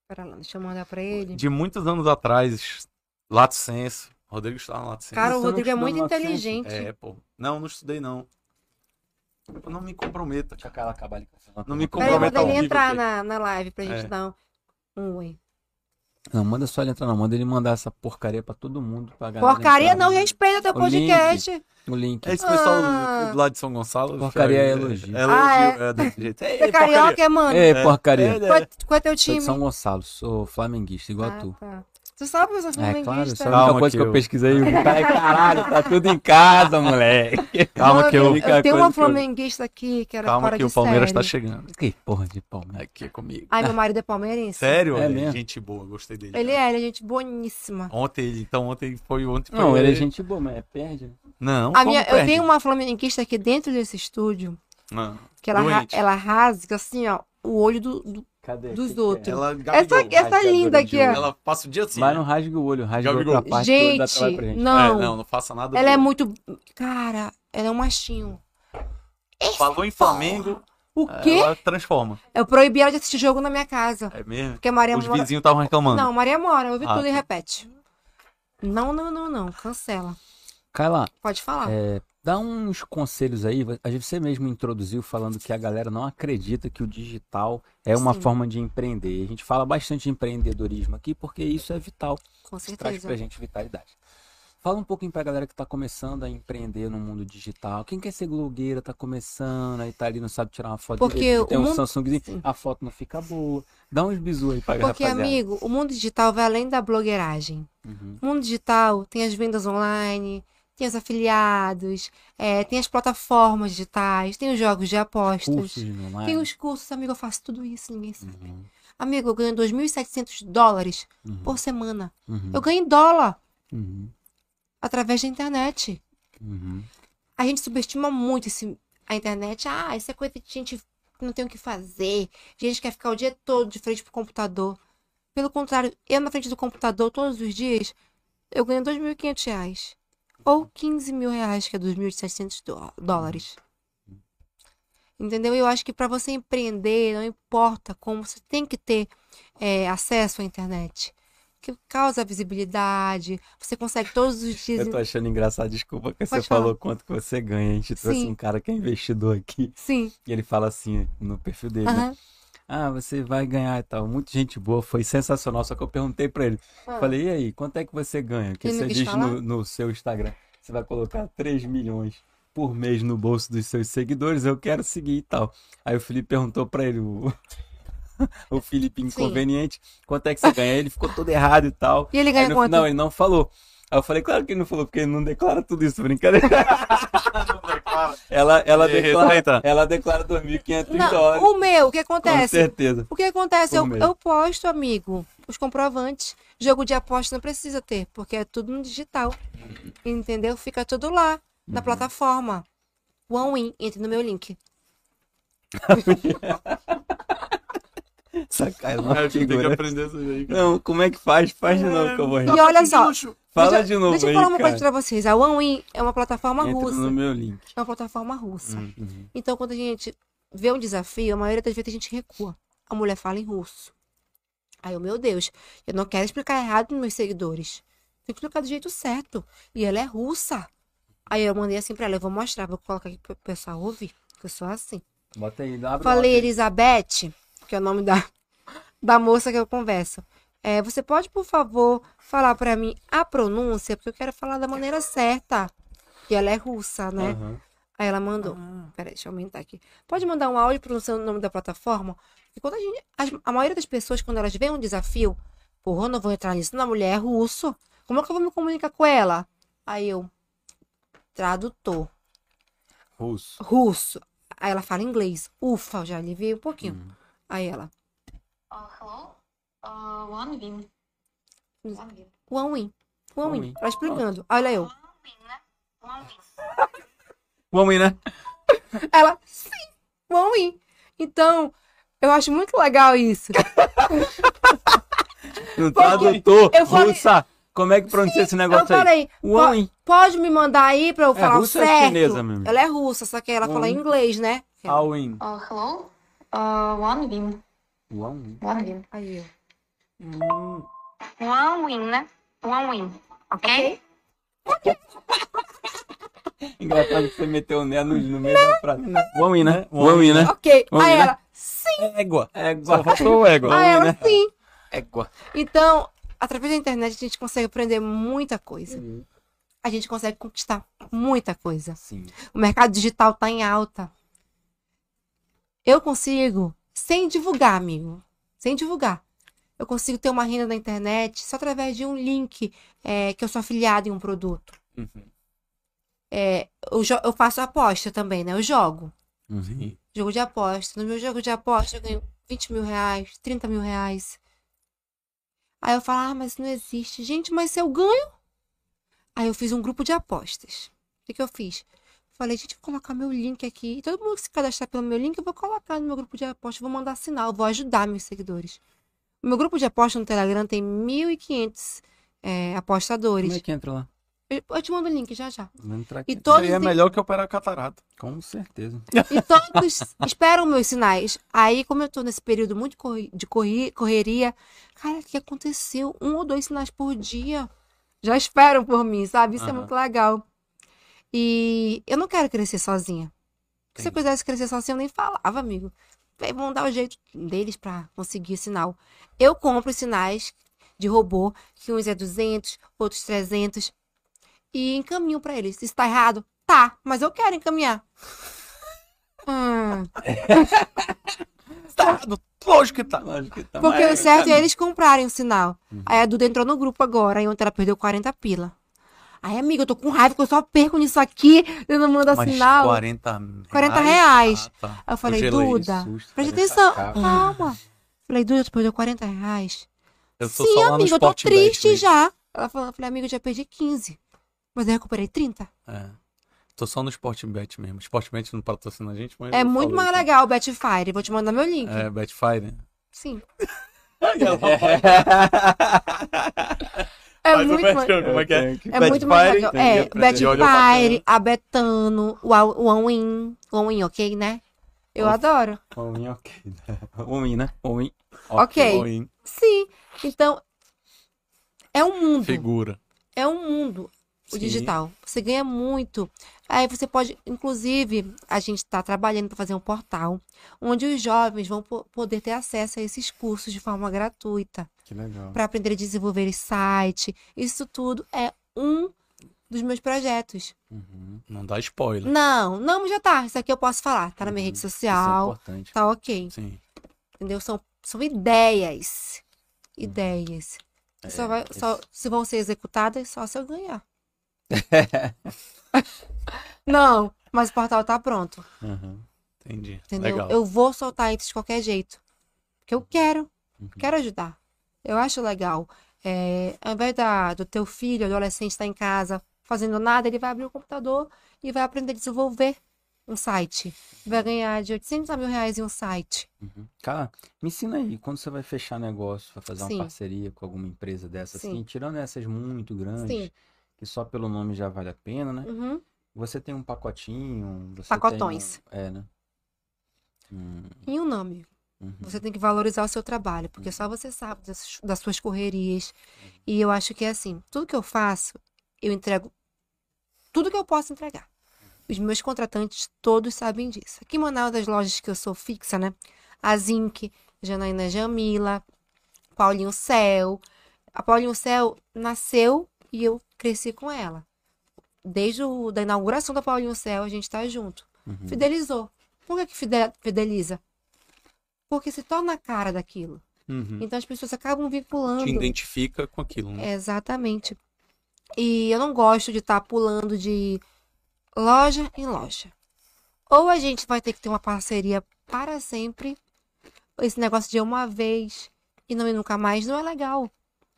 Pera lá, deixa eu mandar pra ele. De muitos anos atrás, Lato Senso. Rodrigo estava no Lato Senso. Cara, o Você Rodrigo é muito inteligente. É, pô. Não, não estudei, não. Eu não me comprometa, Deixa cara. acabar ali. Não me Peraí, comprometa manda ao ele vivo entrar aqui. na, na live pra gente É. dar um, um oi. Não, manda só ele entrar, não. Manda ele mandar essa porcaria pra todo mundo. Pra Porcaria não, respeita teu O link. podcast. O link. É esse pessoal Ah. lá de São Gonçalo. Porcaria é é elogio. É elogio, Ah, é, desse jeito. Ei, Você é carioca, é, mano? Ei, É, porcaria. é, Qual, é, qual é teu Sou time? de São Gonçalo, sou flamenguista, igual Ah, tu. tá. Tu sabe que eu sou É claro, isso flamenguista? é a única Calma coisa que eu eu- pesquisei. O cara, caralho, tá tudo em casa, moleque. Calma Não, que eu, eu, tenho uma que eu- flamenguista aqui que era calma fora que de o Palmeiras tá série. chegando. Que porra de Palmeiras. Aqui comigo. Ai, meu marido é palmeirense. Sério? É Ele mesmo? Gente boa, gostei dele. Ele cara. é, ele é gente boníssima. Ontem ele, então ontem foi ontem. Não, foi ele é gente boa, mas é perde. Não, A como minha, eu perde? tenho uma flamenguista aqui dentro desse estúdio Não. que ela, Doente. ela rasga assim, ó, o olho do. do- Cadê? Dos Que que outros. é? Ela, Essa, Gabigol. essa linda aqui, olho. ó. Ela passa o dia assim. Mas né? não rasgue o olho, rasga Gabigol. outra parte toda da Gente, gente. não. É, não, não faça nada. Ela é boa. muito. Cara, ela é um machinho. Falou em Flamengo, O quê? ela transforma. Eu proibi ela de assistir jogo na minha casa. É mesmo? Porque a Maria Os mora. vizinhos estavam reclamando. Não, Maria mora, ouve Ah, tudo e tá. repete. Não, não, não, não. Cancela. Kaila, Pode falar. é, dá uns conselhos aí. A gente- Você mesmo introduziu falando que a galera não acredita que o digital é uma Sim. forma de empreender. A gente fala bastante de empreendedorismo aqui porque isso é vital. Com Isso traz certeza. pra gente vitalidade. Fala um pouquinho pra galera que tá começando a empreender no mundo digital. Quem quer ser blogueira, tá começando, aí tá ali, não sabe tirar uma foto Porque direito, tem o um mundo- Samsungzinho, Sim. a foto não fica boa. Dá uns bisu aí pra Porque, rapaziada. amigo, o mundo digital vai além da blogueiragem. Uhum. O mundo digital tem as vendas online, tem os afiliados, é, tem as plataformas digitais, tem os jogos de apostas, Cursos online. tem os cursos. Amigo, eu faço tudo isso, ninguém sabe. Uhum. Amigo, eu ganho 2.700 dólares Uhum. por semana. Uhum. Eu ganho em dólar Uhum. através da internet. Uhum. A gente subestima muito esse, a internet. Ah, isso é coisa de gente que não tem o que fazer. Gente que quer ficar o dia todo de frente pro computador. Pelo contrário, eu na frente do computador todos os dias, eu ganho 2.500 reais. Ou 15 mil reais, que é 2.700 dó- dólares. Entendeu? Eu acho que para você empreender, não importa como, você tem que ter é, acesso à internet. Que causa visibilidade, você consegue todos os dias. Eu tô achando engraçado, desculpa que você Pode falar. falou quanto que você ganha. A gente trouxe Sim. um cara que é investidor aqui Sim. e ele fala assim no perfil dele, né? Ah, você vai ganhar e tal. Muita gente boa, foi sensacional. Só que eu perguntei pra ele. Ah. Falei, e aí, quanto é que você ganha? Que Ele você diz no, no seu Instagram. Você vai colocar 3 milhões por mês no bolso dos seus seguidores. Eu quero seguir e tal. Aí o Felipe perguntou pra ele, o, o Felipe inconveniente, quanto é que você ganha? Ele ficou todo errado e tal. E ele Aí no quanto? Não, ele não falou. Aí eu falei, claro que ele não falou, porque ele não declara tudo isso, brincadeira. ela, ela, declara, ela declara 2.500 Não, dólares. o meu, o que Com acontece? certeza. O que acontece? Por Eu, eu posto, amigo, os comprovantes. Jogo de aposta não precisa ter, porque é tudo no digital. Entendeu? Fica tudo lá, Uhum. na plataforma. OneWin, entre no meu link. Uma É, tem que aprender isso aí, cara. Não, como é que faz? Faz de novo que eu vou rir. E olha só, Fala deixa, de novo deixa eu aí, falar uma cara. coisa pra vocês. A OneWin é uma plataforma Entra russa. no meu link. É uma plataforma russa. Uhum. Então, quando a gente vê um desafio, a maioria das vezes a gente recua. A mulher fala em russo. Aí eu, meu Deus, eu não quero explicar errado nos meus seguidores. Tem que explicar do jeito certo. E ela é russa. Aí eu mandei assim pra ela, eu vou mostrar, vou colocar aqui pro pessoal ouvir, que eu sou assim. Bota aí, abre Falei Elizabeth, que é o nome da, da moça que eu converso. É, você pode, por favor, falar pra mim a pronúncia, porque eu quero falar da maneira certa. E ela é russa, né? Aham. Aí ela mandou. Peraí, deixa eu aumentar aqui. Pode mandar um áudio pronunciando o nome da plataforma? E quando a gente. as- a maioria das pessoas, quando elas veem um desafio, porra, eu não vou entrar nisso. Na mulher é russo. Como é que eu vou me comunicar com ela? Aí eu. Tradutor. Russo. Russo. Aí ela fala inglês. Ufa, eu já aliviei um pouquinho. Aí ela. Uh, hello? Uh, one win. One win. One win. One win. win. Ela explicando. Olha eu. One win, né? One win. Vamos aí, né? Ela, sim, one win. Então, eu acho muito legal isso. No tradutor, eu falei- russa. Como é que pronuncia esse Eu negócio aí? falei, One win. po- pode me mandar aí pra eu falar o russa ou é certo? chinesa mesmo? Ela é russa, só que ela fala One. inglês, né? All in. Uh, hello? Uh, one win. One win. One win. Aí. Hum. One win, né? One win. Ok? Engraçado que você meteu o né no, no meio da frase. One win, né? One win, né? Ok. Aí né? ela, sim. Égua. Só Égua. faltou o ego. Aí ela, né? sim. Égua. Então, através da internet, a gente consegue aprender muita coisa. A gente consegue conquistar muita coisa. Sim. O mercado digital tá em alta. Eu consigo, sem divulgar, amigo, sem divulgar, eu consigo ter uma renda na internet só através de um link é, que eu sou afiliado em um produto. Uhum. É, eu, eu faço aposta também, né? Eu jogo. Uhum. Jogo de aposta. No meu jogo de aposta eu ganho 20 mil reais, 30 mil reais. Aí eu falo, ah, mas não existe. Gente, mas se eu ganho? Aí eu fiz um grupo de apostas. O que, que eu fiz? Falei, gente, vou colocar meu link aqui. E todo mundo que se cadastrar pelo meu link, eu vou colocar no meu grupo de apostas. Vou mandar sinal, vou ajudar meus seguidores. O meu grupo de aposta no Telegram tem 1.500 é, apostadores. Como é que entra lá? Eu, eu te mando o link já já. E todos Isso aí é melhor que operar catarata. Com certeza. E todos esperam meus sinais. Aí, como eu tô nesse período muito de correria, cara, o que aconteceu? Um ou dois sinais por dia. Já esperam por mim, sabe? Isso é Aham. muito legal. E eu não quero crescer sozinha. Se eu Entendi. quisesse crescer sozinha, eu nem falava, amigo. Aí vão dar o jeito deles pra conseguir sinal. Eu compro sinais de robô, que uns é 200, outros 300. e encaminho pra eles. Isso tá errado? Tá, mas eu quero encaminhar. Hum, Tá errado. Lógico que tá. Lógico que tá. porque o certo é eles comprarem o sinal. Uhum. Aí a Duda entrou no grupo agora, aí ontem ela perdeu 40 pila. Aí, amiga, eu tô com raiva que eu só perco nisso aqui, eu não mando Mas sinal. 40 reais. 40 reais. Ah, tá. Aí eu falei, gelei. Duda, susto, presta parece atenção, calma. Falei, Duda, tu perdeu 40 reais. Eu tô Sim, só amiga, eu tô triste mesmo. já. Ela falou, eu falei, amiga, eu já perdi 15. Mas eu recuperei 30. É. Tô só no Sportbet mesmo. Sportbet não patrocina a gente, mas. É eu muito mais aqui. legal o Betfire. Vou te mandar meu link. É, Betfire. Sim. É. É Faz o muito bet- mais... Como é que é? É muito mais legal. É, o bacana. Betfire, a Betano, o Al- o OneWin. O OneWin, ok, né? Eu Nossa. adoro. Homem, ok. Homem, né? Homem. Ok. Oi, Sim. Então, é um mundo. Figura. É um mundo. O Sim. digital. Você ganha muito. Aí você pode, inclusive, a gente está trabalhando para fazer um portal onde os jovens vão po- poder ter acesso a esses cursos de forma gratuita. Para aprender a desenvolver site. Isso tudo é um dos meus projetos. Uhum. Não dá spoiler. Não, não, já tá. Isso aqui eu posso falar. Tá na minha Uhum. rede Isso é social. importante. Tá ok. Sim. Entendeu? São, são ideias. Ideias. É, Só vai, só, esse- se vão ser executadas, só se eu ganhar. Não, mas o portal tá pronto. Uhum. Entendi. Entendeu? Legal. Eu vou soltar isso de qualquer jeito. Porque eu quero. Uhum. Quero ajudar. Eu acho legal. É, ao invés da, do teu filho, adolescente, estar em casa fazendo nada, ele vai abrir o computador e vai aprender a desenvolver um site. Vai ganhar de 800 a mil reais em um site. Uhum. Cara, me ensina aí, quando você vai fechar negócio, vai fazer Sim. uma parceria com alguma empresa dessa, Sim. assim, tirando essas muito grandes, Sim. que só pelo nome já vale a pena, né? Uhum. Você tem um pacotinho, você Pacotões. tem um- É, né? Hum, E um nome. Uhum. Você tem que valorizar o seu trabalho, porque só você sabe das, das suas correrias. E eu acho que é assim, tudo que eu faço, eu entrego tudo que eu posso entregar. Os meus contratantes todos sabem disso. Aqui em Manaus, das lojas que eu sou fixa, né? A Zinc, Janaína Jamila, Paulinho Céu. A Paulinho Céu nasceu e eu cresci com ela. Desde o, da inauguração da Paulinho Céu, a gente tá junto. Uhum. Fidelizou. Por que, que fide- fideliza? Porque se torna a cara daquilo. Uhum. Então as pessoas acabam vinculando. Te identifica com aquilo, né? Exatamente. E eu não gosto de estar pulando de loja em loja. Ou a gente vai ter que ter uma parceria para sempre. Esse negócio de uma vez e não ir nunca mais não é legal.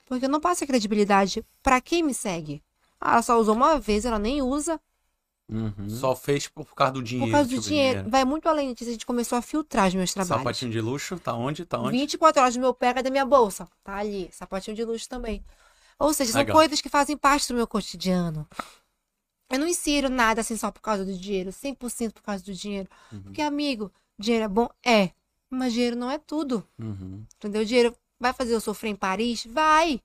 Porque eu não passo a credibilidade para quem me segue. Ah, ela só usou uma vez, ela nem usa. Uhum. Só fez por causa do dinheiro. Por causa do tipo, dinheiro. Vai muito além disso. A gente começou a filtrar os meus trabalhos. Sapatinho de luxo, tá onde? Tá onde? 24 horas do meu pé, cadê minha bolsa? Tá ali, sapatinho de luxo também. Ou seja, são Legal. coisas que fazem parte do meu cotidiano. Eu não insiro nada assim só por causa do dinheiro, 100% por causa do dinheiro. Uhum. Porque, amigo, dinheiro é bom? É. Mas dinheiro não é tudo. Uhum. Entendeu? Dinheiro vai fazer eu sofrer em Paris? Vai.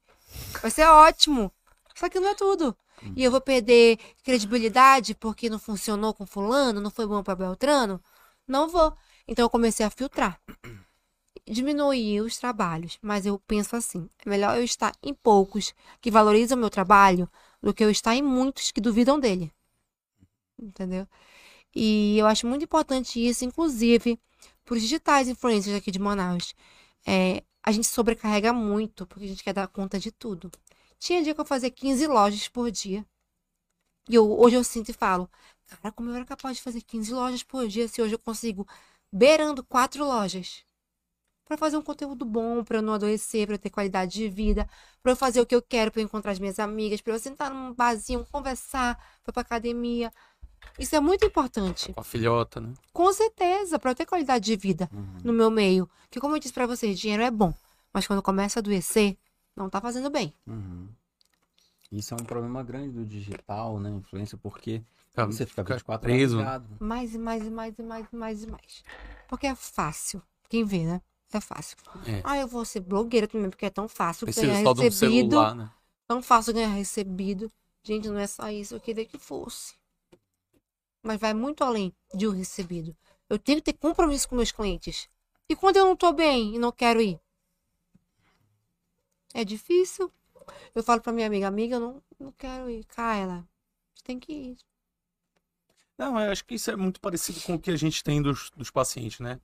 Vai ser ótimo. Só que não é tudo. E eu vou perder credibilidade porque não funcionou com fulano, não foi bom para Beltrano? Não vou. Então eu comecei a filtrar. Diminuir os trabalhos, mas eu penso assim, é melhor eu estar em poucos que valorizam meu trabalho do que eu estar em muitos que duvidam dele. Entendeu? E eu acho muito importante isso, inclusive, para os digitais influencers aqui de Manaus. É, a gente sobrecarrega muito, porque a gente quer dar conta de tudo. Tinha dia que eu fazia 15 lojas por dia. E eu, hoje eu sinto e falo, cara, como eu era capaz de fazer 15 lojas por dia se hoje eu consigo beirando quatro lojas? Para fazer um conteúdo bom, para eu não adoecer, para eu ter qualidade de vida, para eu fazer o que eu quero, para eu encontrar as minhas amigas, para eu sentar num barzinho, conversar, para pra academia. Isso é muito importante. Com a filhota, né? Com certeza, para eu ter qualidade de vida Uhum. no meu meio. Que como eu disse pra vocês, dinheiro é bom, mas quando começa a adoecer, não tá fazendo bem. Uhum. Isso é um problema grande do digital, né? Influência, porque Fica- você fica fica 24 preso. horas ligado. Mais e mais e mais e mais e mais e mais. Porque é fácil. Quem vê, né? É fácil. É. Ah, eu vou ser blogueira também, porque é tão fácil Precisa ganhar só de um recebido. celular, né? Tão fácil ganhar recebido. Gente, não é só isso, eu queria que fosse. Mas vai muito além de um recebido. Eu tenho que ter compromisso com meus clientes. E quando eu não tô bem e não quero ir? É difícil. Eu falo pra minha amiga, amiga, eu não, não quero ir. Kaila, tem que ir. Não, eu acho que isso é muito parecido com o que a gente tem dos, dos pacientes, né?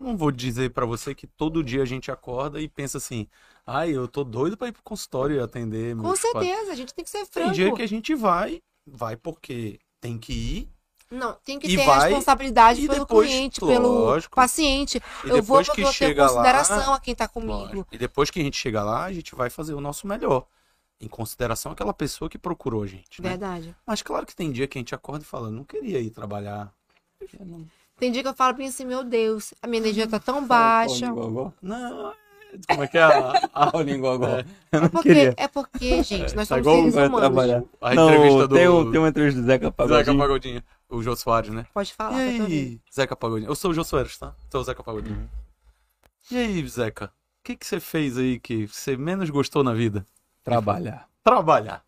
Não vou dizer pra você que todo dia a gente acorda e pensa assim, ai, eu tô doido pra ir pro consultório e atender Com meus pacientes." certeza, a gente tem que ser Tem franco. dia que a gente vai, vai porque tem que ir, Não, tem que E ter vai- responsabilidade pelo depois, cliente, lógico. pelo paciente. eu vou que chega lá, consideração a quem tá comigo. Lógico. E depois que a gente chega lá, a gente vai fazer o nosso melhor. Em consideração aquela pessoa que procurou a gente, né? Verdade. Mas claro que tem dia que a gente acorda e fala, não queria ir trabalhar. Não- Tem dia que eu falo bem assim, meu Deus, a minha energia tá tão baixa. Não, como é que é a, a, Ah, o Lingogó. É. Eu não É porque, queria. é porque, gente, nós Tá somos seres humanos. trabalhar. a Não, entrevista do tem, um- tem uma entrevista do Zeca Zeca Pagodinho. Pagodinho, o Jô Soares, né? Pode falar. E aí, Zeca Pagodinho? Eu sou o Jô Soares, tá? Sou o Zeca Pagodinho. E aí, Zeca? O que, que você fez aí que você menos gostou na vida? Trabalhar. Trabalhar.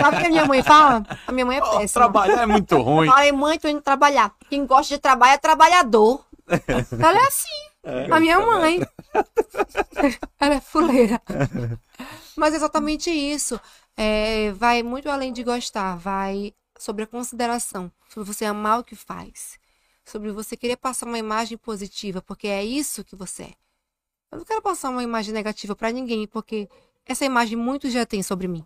Sabe o que a minha mãe fala? A minha mãe é Oh, péssima. trabalhar é muito ruim. Falei, mãe, tô indo trabalhar. Quem gosta de trabalhar é trabalhador. Ela é assim. A minha mãe. Ela é fuleira. Mas é exatamente isso. É, vai muito além de gostar. Vai sobre a consideração. Sobre você amar o que faz. Sobre você querer passar uma imagem positiva. Porque é isso que você é. Eu não quero passar uma imagem negativa pra ninguém. Porque essa imagem muitos já têm sobre mim.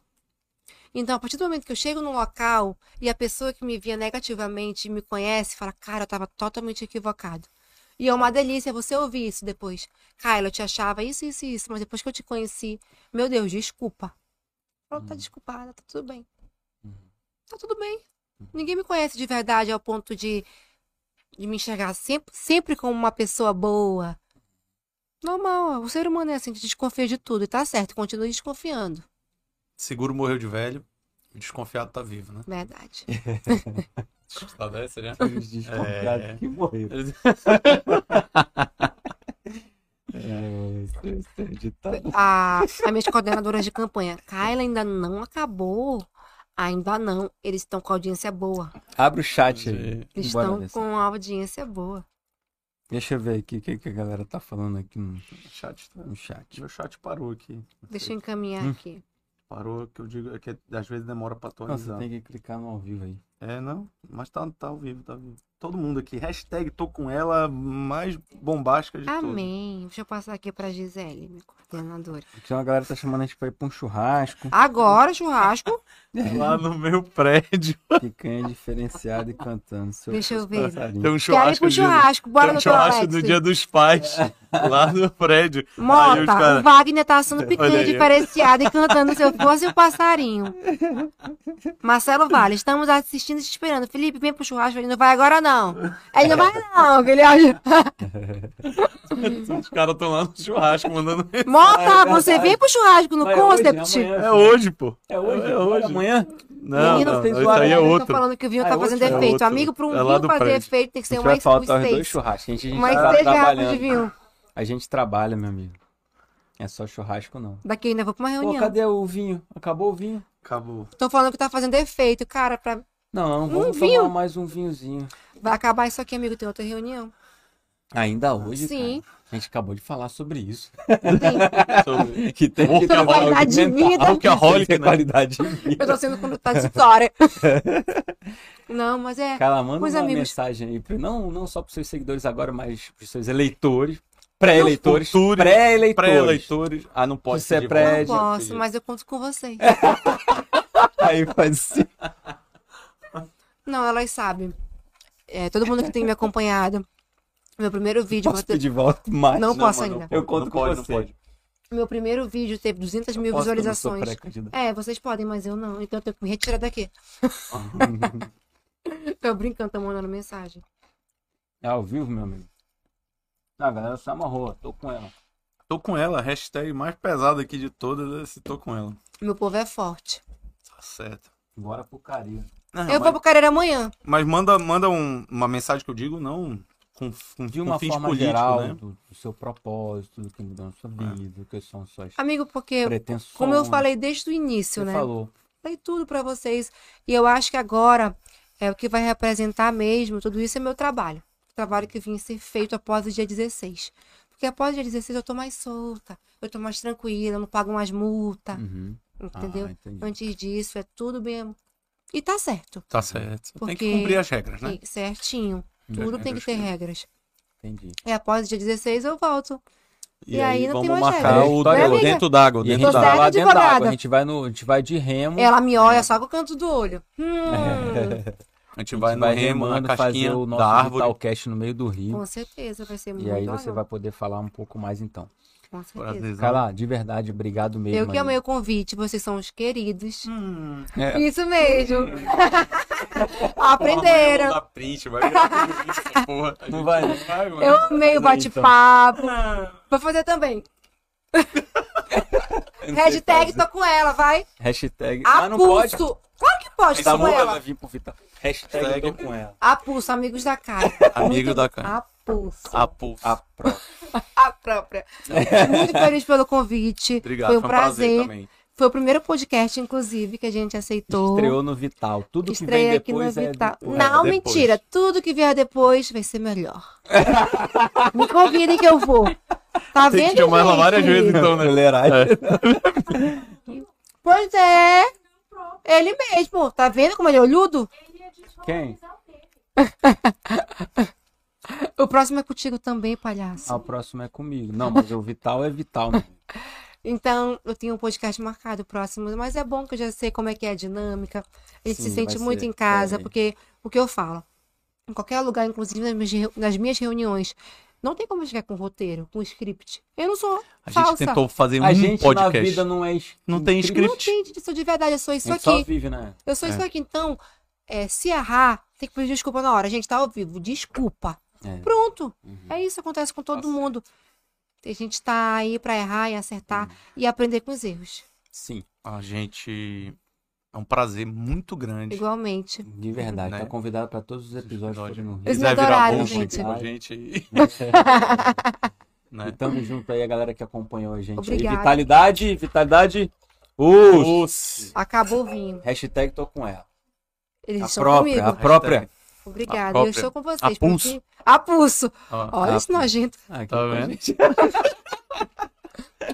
Então, a partir do momento que eu chego num local e a pessoa que me via negativamente me conhece, fala, cara, eu tava totalmente equivocado. E é uma delícia você ouvir isso depois. Kyla, eu te achava isso, isso isso, mas depois que eu te conheci, meu Deus, desculpa. Fala, tá desculpada, tá tudo bem. Tá tudo bem. Ninguém me conhece de verdade ao ponto de, de me enxergar sempre, sempre como uma pessoa boa. Normal, o ser humano é assim, que desconfia de tudo. E tá certo, continue desconfiando. Seguro morreu de velho, o desconfiado tá vivo, né? Verdade. Dessa, né? Os desconfiados É. que morreram. É, a, a minhas coordenadoras de campanha. Kyla ainda não acabou. Ainda não. Eles estão com audiência boa. Abre o chat aí. Eles Bora estão nessa. com audiência boa. Deixa eu ver aqui o que, que a galera tá falando aqui no, chat, tá- no chat. meu chat parou aqui. Deixa eu encaminhar Hum. aqui. Parou, que eu digo, é que às vezes demora pra Não, você atualizar. tem que clicar no ao vivo aí. É, não, mas tá, tá ao vivo, tá ao vivo. Todo mundo aqui, hashtag tô com ela, mais bombástica de todas. Amém. Deixa eu passar aqui pra Gisele, minha coordenadora. Então a galera tá chamando a gente pra ir pra um churrasco, Agora, churrasco. Lá no meu prédio. picanha diferenciada e cantando. Seu Deixa eu ver. passarinho. Tem um Quero ir churrasco, churrasco. Bora tem um no churrasco Alex. do dia dos pais, lá no prédio. Aí Mota, cara- o Wagner tá assando picanha aí. diferenciada e cantando Se Eu Fosse o Passarinho. Marcelo Vale, estamos assistindo e te esperando. Felipe, vem pro churrasco. Ele não vai agora, não. Ele não vai, não. Ele acha... Os caras estão lá no churrasco mandando. Mota, você vem pro churrasco no é Concept. É hoje, pô. É hoje? É hoje. Amanhã? Não, Menino, não, fez isso aí é outro. falando que o vinho Ah, tá é fazendo outro? É efeito. outro. Amigo, pra um É vinho fazer efeito tem que ser uma faltar os dois churrascos. A gente, a gente Mas tá garrafas de trabalhando. vinho. A gente trabalha, meu amigo. É só churrasco, não. Daqui eu ainda vou pra uma Pô, reunião. cadê o vinho? Acabou o vinho? Acabou. Estão falando que tá fazendo efeito. Cara, pra... Não, Um vamos vinho? tomar mais um vinhozinho. vai acabar isso aqui, amigo. Tem outra reunião. Ainda hoje, Sim. cara. A gente acabou de falar sobre isso. Sobre- que tem Sobre ter qualidade de vida. Que ter né? qualidade de vida. Eu tô sendo história. Não, mas é. Cara, manda uma amigos. mensagem aí, não, não só pros seus seguidores agora, mas pros seus eleitores, pré-eleitores, pré-eleitores. Pré-eleitores. Ah, não pode Você é pré-. Não posso, mas eu conto com vocês. Aí faz assim. Não, elas sabem. É, todo mundo que tem me acompanhado. Meu primeiro vídeo. Posso ter- pedir voto mais? Não posso mano, ainda. pode, Eu conto não com pode, você. Não pode. Meu primeiro vídeo teve 200 mil Posso, que eu não sou visualizações. É, vocês podem, mas eu não. Então eu tenho que me retirar daqui. Tô brincando, tô mandando mensagem. É ao vivo, meu amigo? Ah, a galera se amarrou, tô com ela. Tô com ela, a hashtag mais pesada aqui de todas é esse tô com ela. Meu povo é forte. Tá certo. Bora pro carinho. Não, eu mas, vou pro Careira amanhã. mas manda, manda um- uma mensagem que eu digo, não com, com, De com uma fins forma políticos, geral, né? do, do seu propósito, do que mudou na sua vida, o que são suas Amigo, porque, pretensões. como eu falei desde o início, Você né? falou. Falei tudo pra vocês. E eu acho que agora é o que vai representar mesmo tudo isso é meu trabalho. O trabalho que vinha ser feito após o dia 16. Porque após o dia 16 eu tô mais solta, eu tô mais tranquila, não pago mais multa, Uhum. entendeu? Ah. Antes disso é tudo bem E tá certo. Tá certo. Tem Porque- que cumprir as regras, né? E certinho. Tudo tem que ter regras. Entendi. E após o dia 16 eu volto. E, E aí não tem vamos mais marcar regra. o Né, amiga? dentro d'água. A Dentro gente d'água. lá dentro da água. advogada. A gente vai, no, a gente vai de remo. Ela me olha só com o canto do olho. Hum, A gente a vai gente no vai remo, na remando, fazer o da nosso árvore. Vitalcast no meio do rio. com certeza, vai ser muito E aí você legal. vai poder falar um pouco mais então. Com certeza. Prazerzão. Carla, de verdade, obrigado mesmo. Eu que amei o convite, vocês são os queridos. Hum. É, Isso mesmo. Amanhã Aprenderam. dá print, vai isso, porra. A Não vai. não vai, mano. Eu amei o bate-papo. Vou fazer também. Hashtag fazer. tô com ela, vai. Hashtag. Ah, não pode. Claro que pode, Tá tô com bom, ela. ela vir pro Vital. Hashtag tô com ela. Apulso, amigos da cara. Amigo Muito- da cara. Apulso. A pulso. A pró. A própria. Muito feliz pelo convite. Obrigado, foi um prazer. também. Foi o primeiro podcast, inclusive, que a gente aceitou. Estreou no Vital. Tudo que Estreia vem aqui no depois é Vital. depois. Não, É, depois. mentira. Tudo que vier depois vai ser melhor. Me convidem que eu vou. Tá Tem vendo, que chamar ela gente? várias vezes, então, né? Fuleiragem. Pois é. Ele mesmo. Tá vendo como ele é olhudo? Quem? O próximo é contigo também, palhaço. Ah, o próximo é comigo. Não, mas o Vital é Vital. Né? Então, eu tenho um podcast marcado próximo, mas é bom que eu já sei como é que é a dinâmica. A gente Sim, se sente muito ser em casa, diferente. porque o que eu falo, em qualquer lugar, inclusive nas minhas, reu- nas minhas reuniões, não tem como chegar com roteiro, com script. Eu não sou A gente falsa. tentou fazer A um gente podcast. na vida não é. Não tem incrível. Não tem, gente, eu sou de verdade, eu sou A isso gente só aqui. vive, né? Eu sou É. isso aqui. Então, é, se errar, tem que pedir desculpa na hora. A gente tá ao vivo, desculpa. É. Pronto. Uhum. É isso, acontece com todo Tá mundo. A gente tá aí pra errar e acertar Uhum. e aprender com os erros. Sim, A gente. É um prazer muito grande. Igualmente. de verdade. Né? Tá convidado pra todos os episódios Episódio. forem no Rio. Eles me adoraram, gente. com a gente aí. E né? tamo junto aí, a galera que acompanhou a gente. aí. Obrigada. Vitalidade, vitalidade. Us. Acabou o vinho. Hashtag tô com ela. Eles A própria, comigo. a própria. Obrigada. a Eu estou com vocês. A pulso. porque- A pulso. Olha a esse nojento. Aqui Tá com a vendo? gente.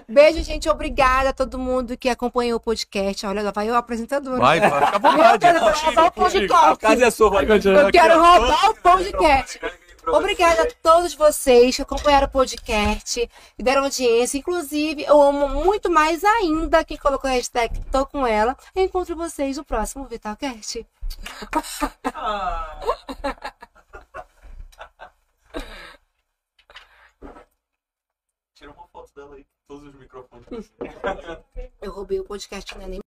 Beijo, gente. Obrigada a todo mundo que acompanhou o podcast. Olha, lá vai eu apresentadora. Vai, vai, fica à vontade. Eu quero roubar o podcast. Casa é sua, vai Eu quero roubar o podcast. Obrigada a todos vocês que acompanharam o podcast e deram audiência. Inclusive, eu amo muito mais ainda quem colocou a hashtag Tô com ela. Eu encontro vocês no próximo Vitalcast. Tira uma foto dela aí, todos os microfones. Eu roubei o podcast, né? Nem